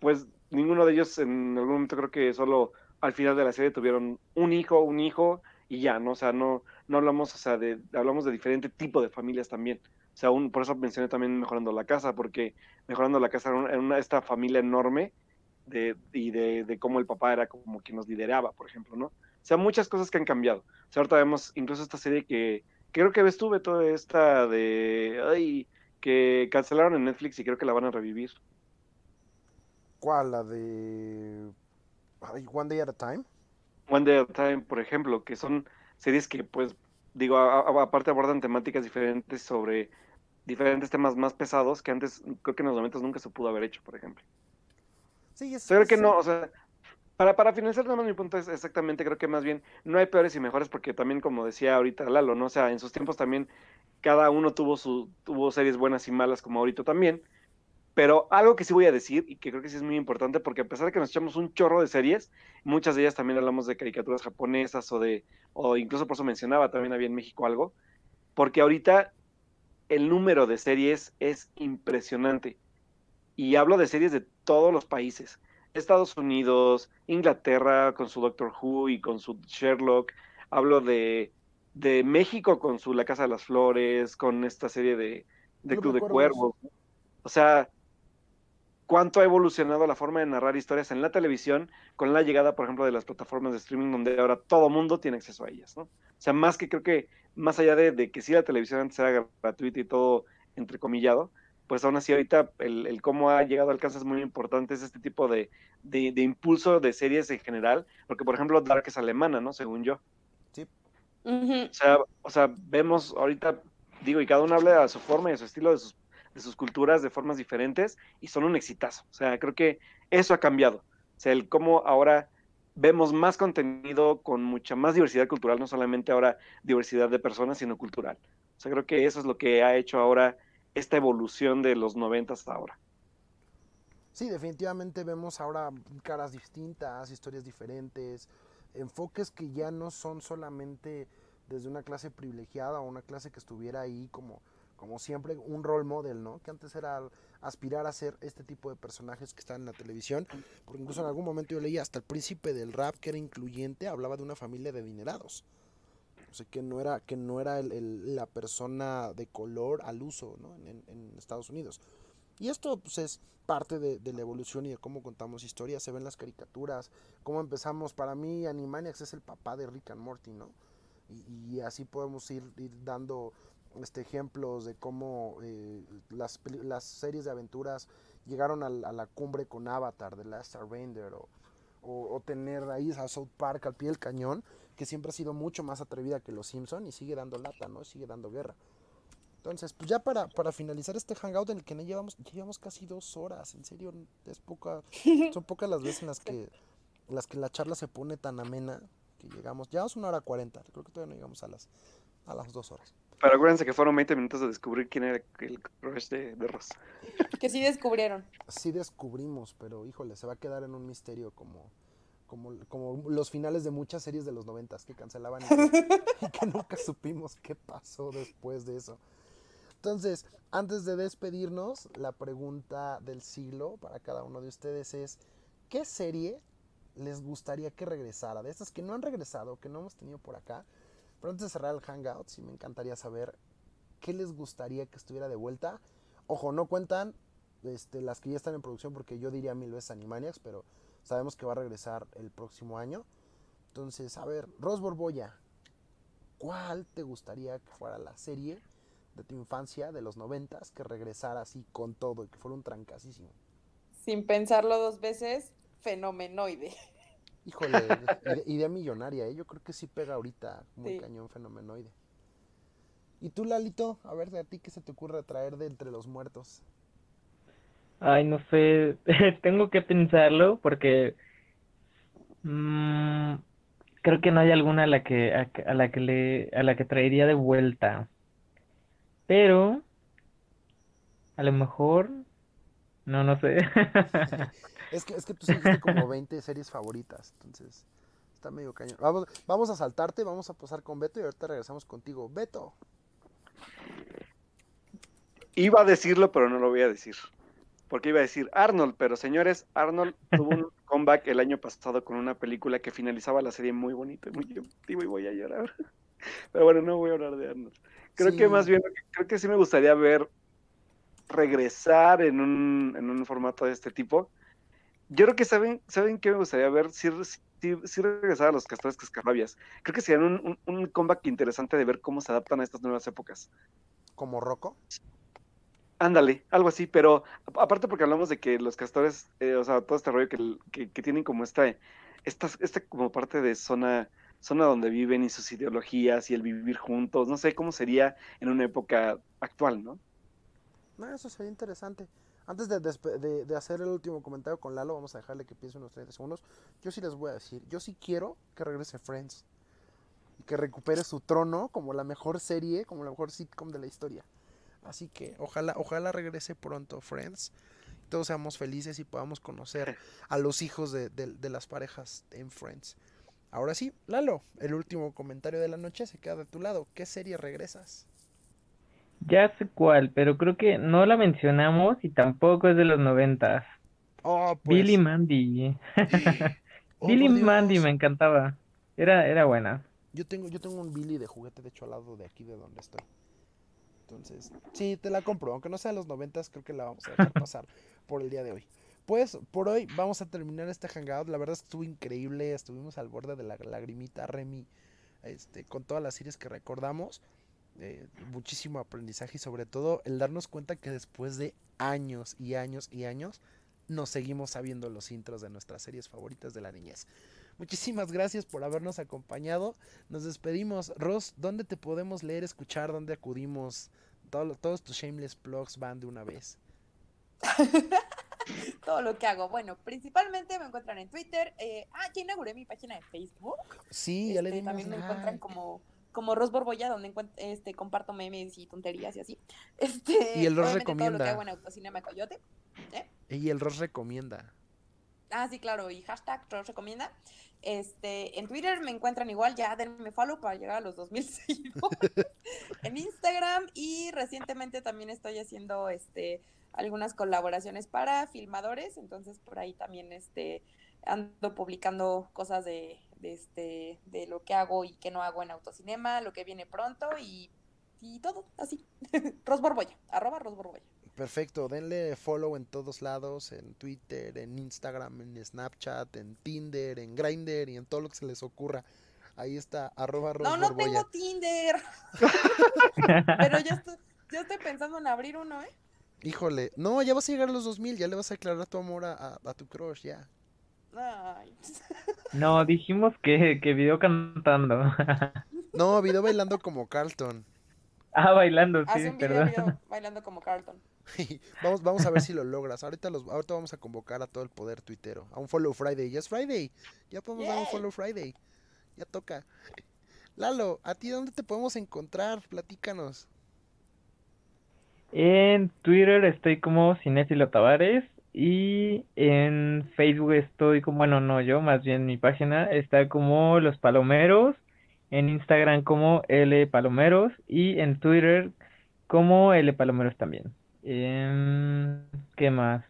pues ninguno de ellos en algún momento creo que solo al final de la serie tuvieron un hijo, un hijo y ya, ¿no? O sea, no, no hablamos, o sea, de, hablamos de diferente tipo de familias también. O sea, un, por eso mencioné también Mejorando la Casa, porque Mejorando la Casa era una, esta familia enorme de, y de, de cómo el papá era como quien nos lideraba, por ejemplo, ¿no? O sea, muchas cosas que han cambiado. O sea, ahorita vemos incluso esta serie que, que creo que ves tú, toda esta de, ay, que cancelaron en Netflix y creo que la van a revivir. ¿Cuál? La de One Day at a Time. One Day at a Time, por ejemplo, que son series que, pues, digo, a- a- aparte abordan temáticas diferentes sobre diferentes temas más pesados que antes, creo que en los momentos nunca se pudo haber hecho, por ejemplo. Sí, es, O sea, creo que es- no, o sea, para, para finalizar nada más mi punto es exactamente, creo que más bien no hay peores y mejores porque también, como decía ahorita Lalo, ¿no? O sea, en sus tiempos también cada uno tuvo su, tuvo series buenas y malas como ahorita también. Pero algo que sí voy a decir y que creo que sí es muy importante porque a pesar de que nos echamos un chorro de series, muchas de ellas también hablamos de caricaturas japonesas o de, o incluso por eso mencionaba también había en México algo, porque ahorita el número de series es impresionante. Y hablo de series de todos los países. Estados Unidos, Inglaterra con su Doctor Who y con su Sherlock. Hablo de, de México con su La Casa de las Flores, con esta serie de, de Club, de Cuervos. O sea, cuánto ha evolucionado la forma de narrar historias en la televisión con la llegada, por ejemplo, de las plataformas de streaming donde ahora todo mundo tiene acceso a ellas, ¿no? O sea, más que creo que, más allá de, de que sí la televisión antes era gratuita y todo entrecomillado, pues aún así ahorita el, el, cómo ha llegado a alcances muy importantes este tipo de, de, de, impulso de series en general, porque por ejemplo Dark es alemana, ¿no? Según yo. Sí. Uh -huh. O sea, o sea, vemos ahorita, digo, y cada uno habla a su forma y a su estilo de sus, de sus culturas de formas diferentes y son un exitazo. O sea, creo que eso ha cambiado. O sea, el cómo ahora vemos más contenido con mucha más diversidad cultural, no solamente ahora diversidad de personas, sino cultural. O sea, creo que eso es lo que ha hecho ahora esta evolución de los 90 hasta ahora. Sí, definitivamente vemos ahora caras distintas, historias diferentes, enfoques que ya no son solamente desde una clase privilegiada o una clase que estuviera ahí como, como siempre un role model, ¿no? Que antes era aspirar a ser este tipo de personajes que están en la televisión, porque incluso en algún momento yo leía hasta el príncipe del rap que era incluyente, hablaba de una familia de adinerados. O sea, que no era, que no era el, la persona de color al uso ¿no? en, en, Estados Unidos. Y esto pues, es parte de, de, la evolución y de cómo contamos historias. Se ven las caricaturas, cómo empezamos. Para mí, Animaniacs es el papá de Rick and Morty, ¿no? Y, así podemos ir dando este, ejemplos de cómo eh, las, las, series de aventuras llegaron a, a, la cumbre con Avatar, The Last Airbender, o, o, o, tener ahí a South Park al pie del cañón, que siempre ha sido mucho más atrevida que los Simpson y sigue dando lata, ¿no? Sigue dando guerra. Entonces, pues ya para, para finalizar este hangout en el que no llevamos, llevamos casi dos horas, en serio, es poca, son pocas las veces en las que, en las que la charla se pone tan amena que llegamos, llevamos una hora cuarenta, creo que todavía no llegamos a las, a las dos horas. Pero acuérdense que fueron 20 minutos de descubrir quién era el crush de, de Ross. Que sí descubrieron. Sí descubrimos, pero híjole, se va a quedar en un misterio como, como, como los finales de muchas series de los noventas que cancelaban y que, y que nunca supimos qué pasó después de eso. Entonces, antes de despedirnos, la pregunta del siglo para cada uno de ustedes es, ¿qué serie les gustaría que regresara? De estas que no han regresado, que no hemos tenido por acá. Pero antes de cerrar el hangout, sí me encantaría saber qué les gustaría que estuviera de vuelta. Ojo, no cuentan este, las que ya están en producción porque yo diría mil veces Animaniacs, pero sabemos que va a regresar el próximo año. Entonces, a ver, Ros ¿cuál te gustaría que fuera la serie de tu infancia, de los noventas, que regresara así con todo y que fuera un trancasísimo? Sin pensarlo dos veces, fenomenoide. Híjole, idea, idea millonaria, ¿eh? yo creo que sí pega ahorita muy sí. cañón fenomenoide. ¿Y tú, Lalito? A ver, de a ti qué se te ocurre traer de entre los muertos. Ay, no sé, tengo que pensarlo porque mmm, creo que no hay alguna a la que a, a, la que le a la que traería de vuelta. Pero a lo mejor no, no sé. es que es que tú seguiste como 20 series favoritas, entonces está medio cañón. Vamos vamos a saltarte, vamos a pasar con Beto y ahorita regresamos contigo. Beto. Iba a decirlo, pero no lo voy a decir porque iba a decir Arnold, pero señores, Arnold tuvo un comeback el año pasado con una película que finalizaba la serie muy bonito y muy emotivo y voy a llorar. Pero bueno, no voy a hablar de Arnold. Creo sí. que más bien, creo que sí me gustaría ver regresar en un, en un formato de este tipo. Yo creo que saben, saben qué me gustaría ver si, si, si regresar a los castores cascarrabias. Creo que sería un, un, un comeback interesante de ver cómo se adaptan a estas nuevas épocas. ¿Como Rocco? Ándale, algo así, pero aparte porque hablamos de que los castores, eh, o sea, todo este rollo que, que, que, tienen como esta, esta, esta como parte de zona, zona donde viven y sus ideologías y el vivir juntos, no sé cómo sería en una época actual, ¿no? No, eso sería interesante. Antes de, de, hacer el último comentario con Lalo, vamos a dejarle que piense unos 30 segundos. Yo sí les voy a decir, yo sí quiero que regrese Friends. Y que recupere su trono como la mejor serie, como la mejor sitcom de la historia. Así que ojalá, ojalá regrese pronto Friends. Todos seamos felices y podamos conocer a los hijos de, de, las parejas en Friends. Ahora sí, Lalo, el último comentario de la noche se queda de tu lado. ¿Qué serie regresas? Ya sé cuál, pero creo que no la mencionamos y tampoco es de los noventas. Oh, pues. Billy Mandy. oh, Billy Mandy me encantaba. Era, era buena. Yo tengo, yo tengo un Billy de juguete, de hecho, al lado de aquí de donde estoy. Entonces, sí, te la compro. Aunque no sea de los noventas, creo que la vamos a dejar pasar por el día de hoy. Pues por hoy vamos a terminar este hangout. La verdad es que estuvo increíble. Estuvimos al borde de la lagrimita, Remy, este, con todas las series que recordamos. Eh, muchísimo aprendizaje y sobre todo el darnos cuenta que después de años y años y años nos seguimos sabiendo los intros de nuestras series favoritas de la niñez. Muchísimas gracias por habernos acompañado. Nos despedimos. Ross, ¿dónde te podemos leer, escuchar? ¿Dónde acudimos? Todo, todos tus shameless plugs van de una vez. Todo lo que hago. Bueno, principalmente me encuentran en Twitter. Eh, ah, ya inauguré mi página de Facebook. Sí, ya le Este, dimos También me like. encuentran como, como Ros Borbolla, donde este, comparto memes y tonterías y así. Este, Y el Ros obviamente Todo lo recomienda. que hago en Autocinema Coyote. ¿eh? Y el Ross recomienda. Ah, sí, claro, y hashtag Ros recomienda. Este, en Twitter me encuentran igual, ya denme follow para llegar a los 2000 seguidores. en Instagram y recientemente también estoy haciendo este algunas colaboraciones para filmadores, entonces por ahí también este ando publicando cosas de, de este de lo que hago y que no hago en autocinema, lo que viene pronto y, y todo así. Ros Borbolla, arroba Ros Borbolla. Perfecto, denle follow en todos lados, en Twitter, en Instagram, en Snapchat, en Tinder, en Grindr y en todo lo que se les ocurra. Ahí está, arroba No, no tengo Tinder, pero ya estoy, ya estoy pensando en abrir uno, ¿eh? Híjole, no, ya vas a llegar a los 2000, ya le vas a declarar tu amor a, a- a tu crush, ya. Ay. No, dijimos que, que video cantando. No, video bailando como Carlton. Ah, bailando, Haz sí, un video, perdón. video bailando como Carlton. vamos, vamos a ver si lo logras. Ahorita los, ahorita vamos a convocar a todo el poder tuitero. A un follow Friday. Ya es Friday. Ya podemos dar un follow Friday. Ya toca. Lalo, ¿a ti dónde te podemos encontrar? Platícanos. En Twitter estoy como Cinéfilo Tavares y en Facebook estoy como, bueno, no yo, más bien mi página está como Los Palomeros, en Instagram como L Palomeros y en Twitter como L Palomeros también. Em, ¿qué más?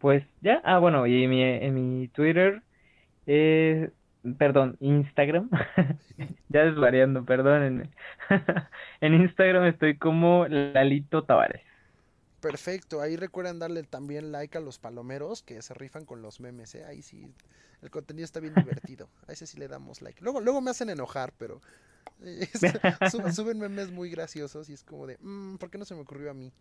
Pues ya, ah bueno, y mi, en mi Twitter, eh, perdón, Instagram, ya desvariando, perdónenme. En Instagram estoy como Lalito Tavares. Perfecto, ahí recuerden darle también like a los palomeros que se rifan con los memes, ¿eh? Ahí sí, el contenido está bien divertido. A ese sí le damos like. Luego, luego me hacen enojar, pero eh, es- su- suben memes muy graciosos y es como de, "Mm, ¿por qué no se me ocurrió a mí?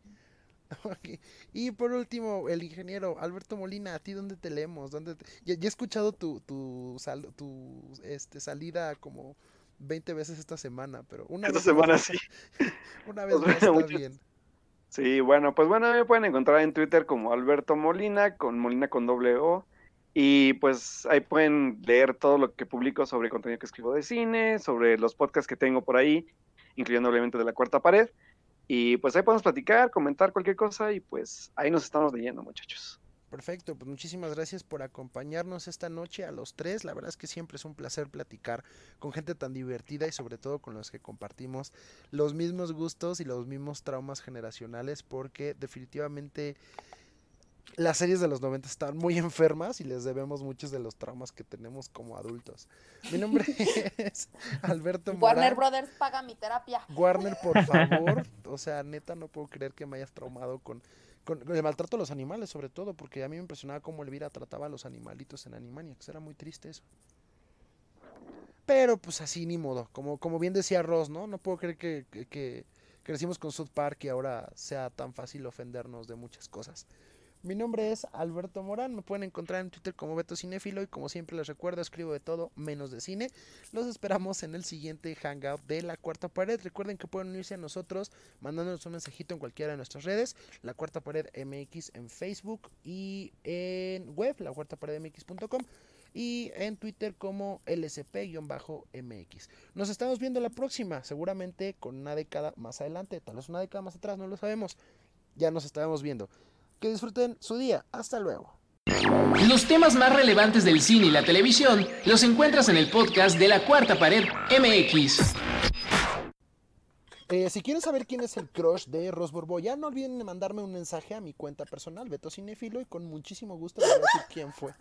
Y por último, el ingeniero Alberto Molina, ¿a ti dónde te leemos? ¿Dónde te- Ya, ya he escuchado tu, tu, sal- tu este, salida como 20 veces esta semana, pero una Esta vez semana sí. Una vez Pues más está muchas- bien. Sí, bueno, pues bueno, me pueden encontrar en Twitter como Alberto Molina, con Molina con doble O. Y pues ahí pueden leer todo lo que publico sobre contenido que escribo de cine, sobre los podcasts que tengo por ahí, incluyendo obviamente de la cuarta pared. Y pues ahí podemos platicar, comentar cualquier cosa y pues ahí nos estamos leyendo, muchachos. Perfecto, pues muchísimas gracias por acompañarnos esta noche a los tres. La verdad es que siempre es un placer platicar con gente tan divertida y sobre todo con los que compartimos los mismos gustos y los mismos traumas generacionales porque definitivamente las series de los 90 están muy enfermas y les debemos muchos de los traumas que tenemos como adultos. Mi nombre es Alberto Warner Morán. Brothers paga mi terapia. Warner, por favor. O sea, neta, no puedo creer que me hayas traumado con, con, el maltrato a los animales, sobre todo, porque a mí me impresionaba cómo Elvira trataba a los animalitos en Animaniacs. Era muy triste eso. Pero pues así ni modo. Como, como bien decía Ross, ¿no? No puedo creer que, que, que crecimos con South Park y ahora sea tan fácil ofendernos de muchas cosas. Mi nombre es Alberto Morán, me pueden encontrar en Twitter como Beto Cinéfilo y como siempre les recuerdo escribo de todo menos de cine. Los esperamos en el siguiente hangout de la cuarta pared. Recuerden que pueden unirse a nosotros mandándonos un mensajito en cualquiera de nuestras redes, la cuarta pared MX en Facebook y en web, la cuarta pared MX.com y en Twitter como LSP-MX. Nos estamos viendo la próxima, seguramente con una década más adelante, tal vez una década más atrás, no lo sabemos. Ya nos estaremos viendo. Que disfruten su día. Hasta luego. Los temas más relevantes del cine y la televisión los encuentras en el podcast de la Cuarta Pared MX. Eh, si quieren saber quién es el crush de Ros Borbolla, no olviden mandarme un mensaje a mi cuenta personal, Beto Cinefilo, y con muchísimo gusto les voy a decir quién fue.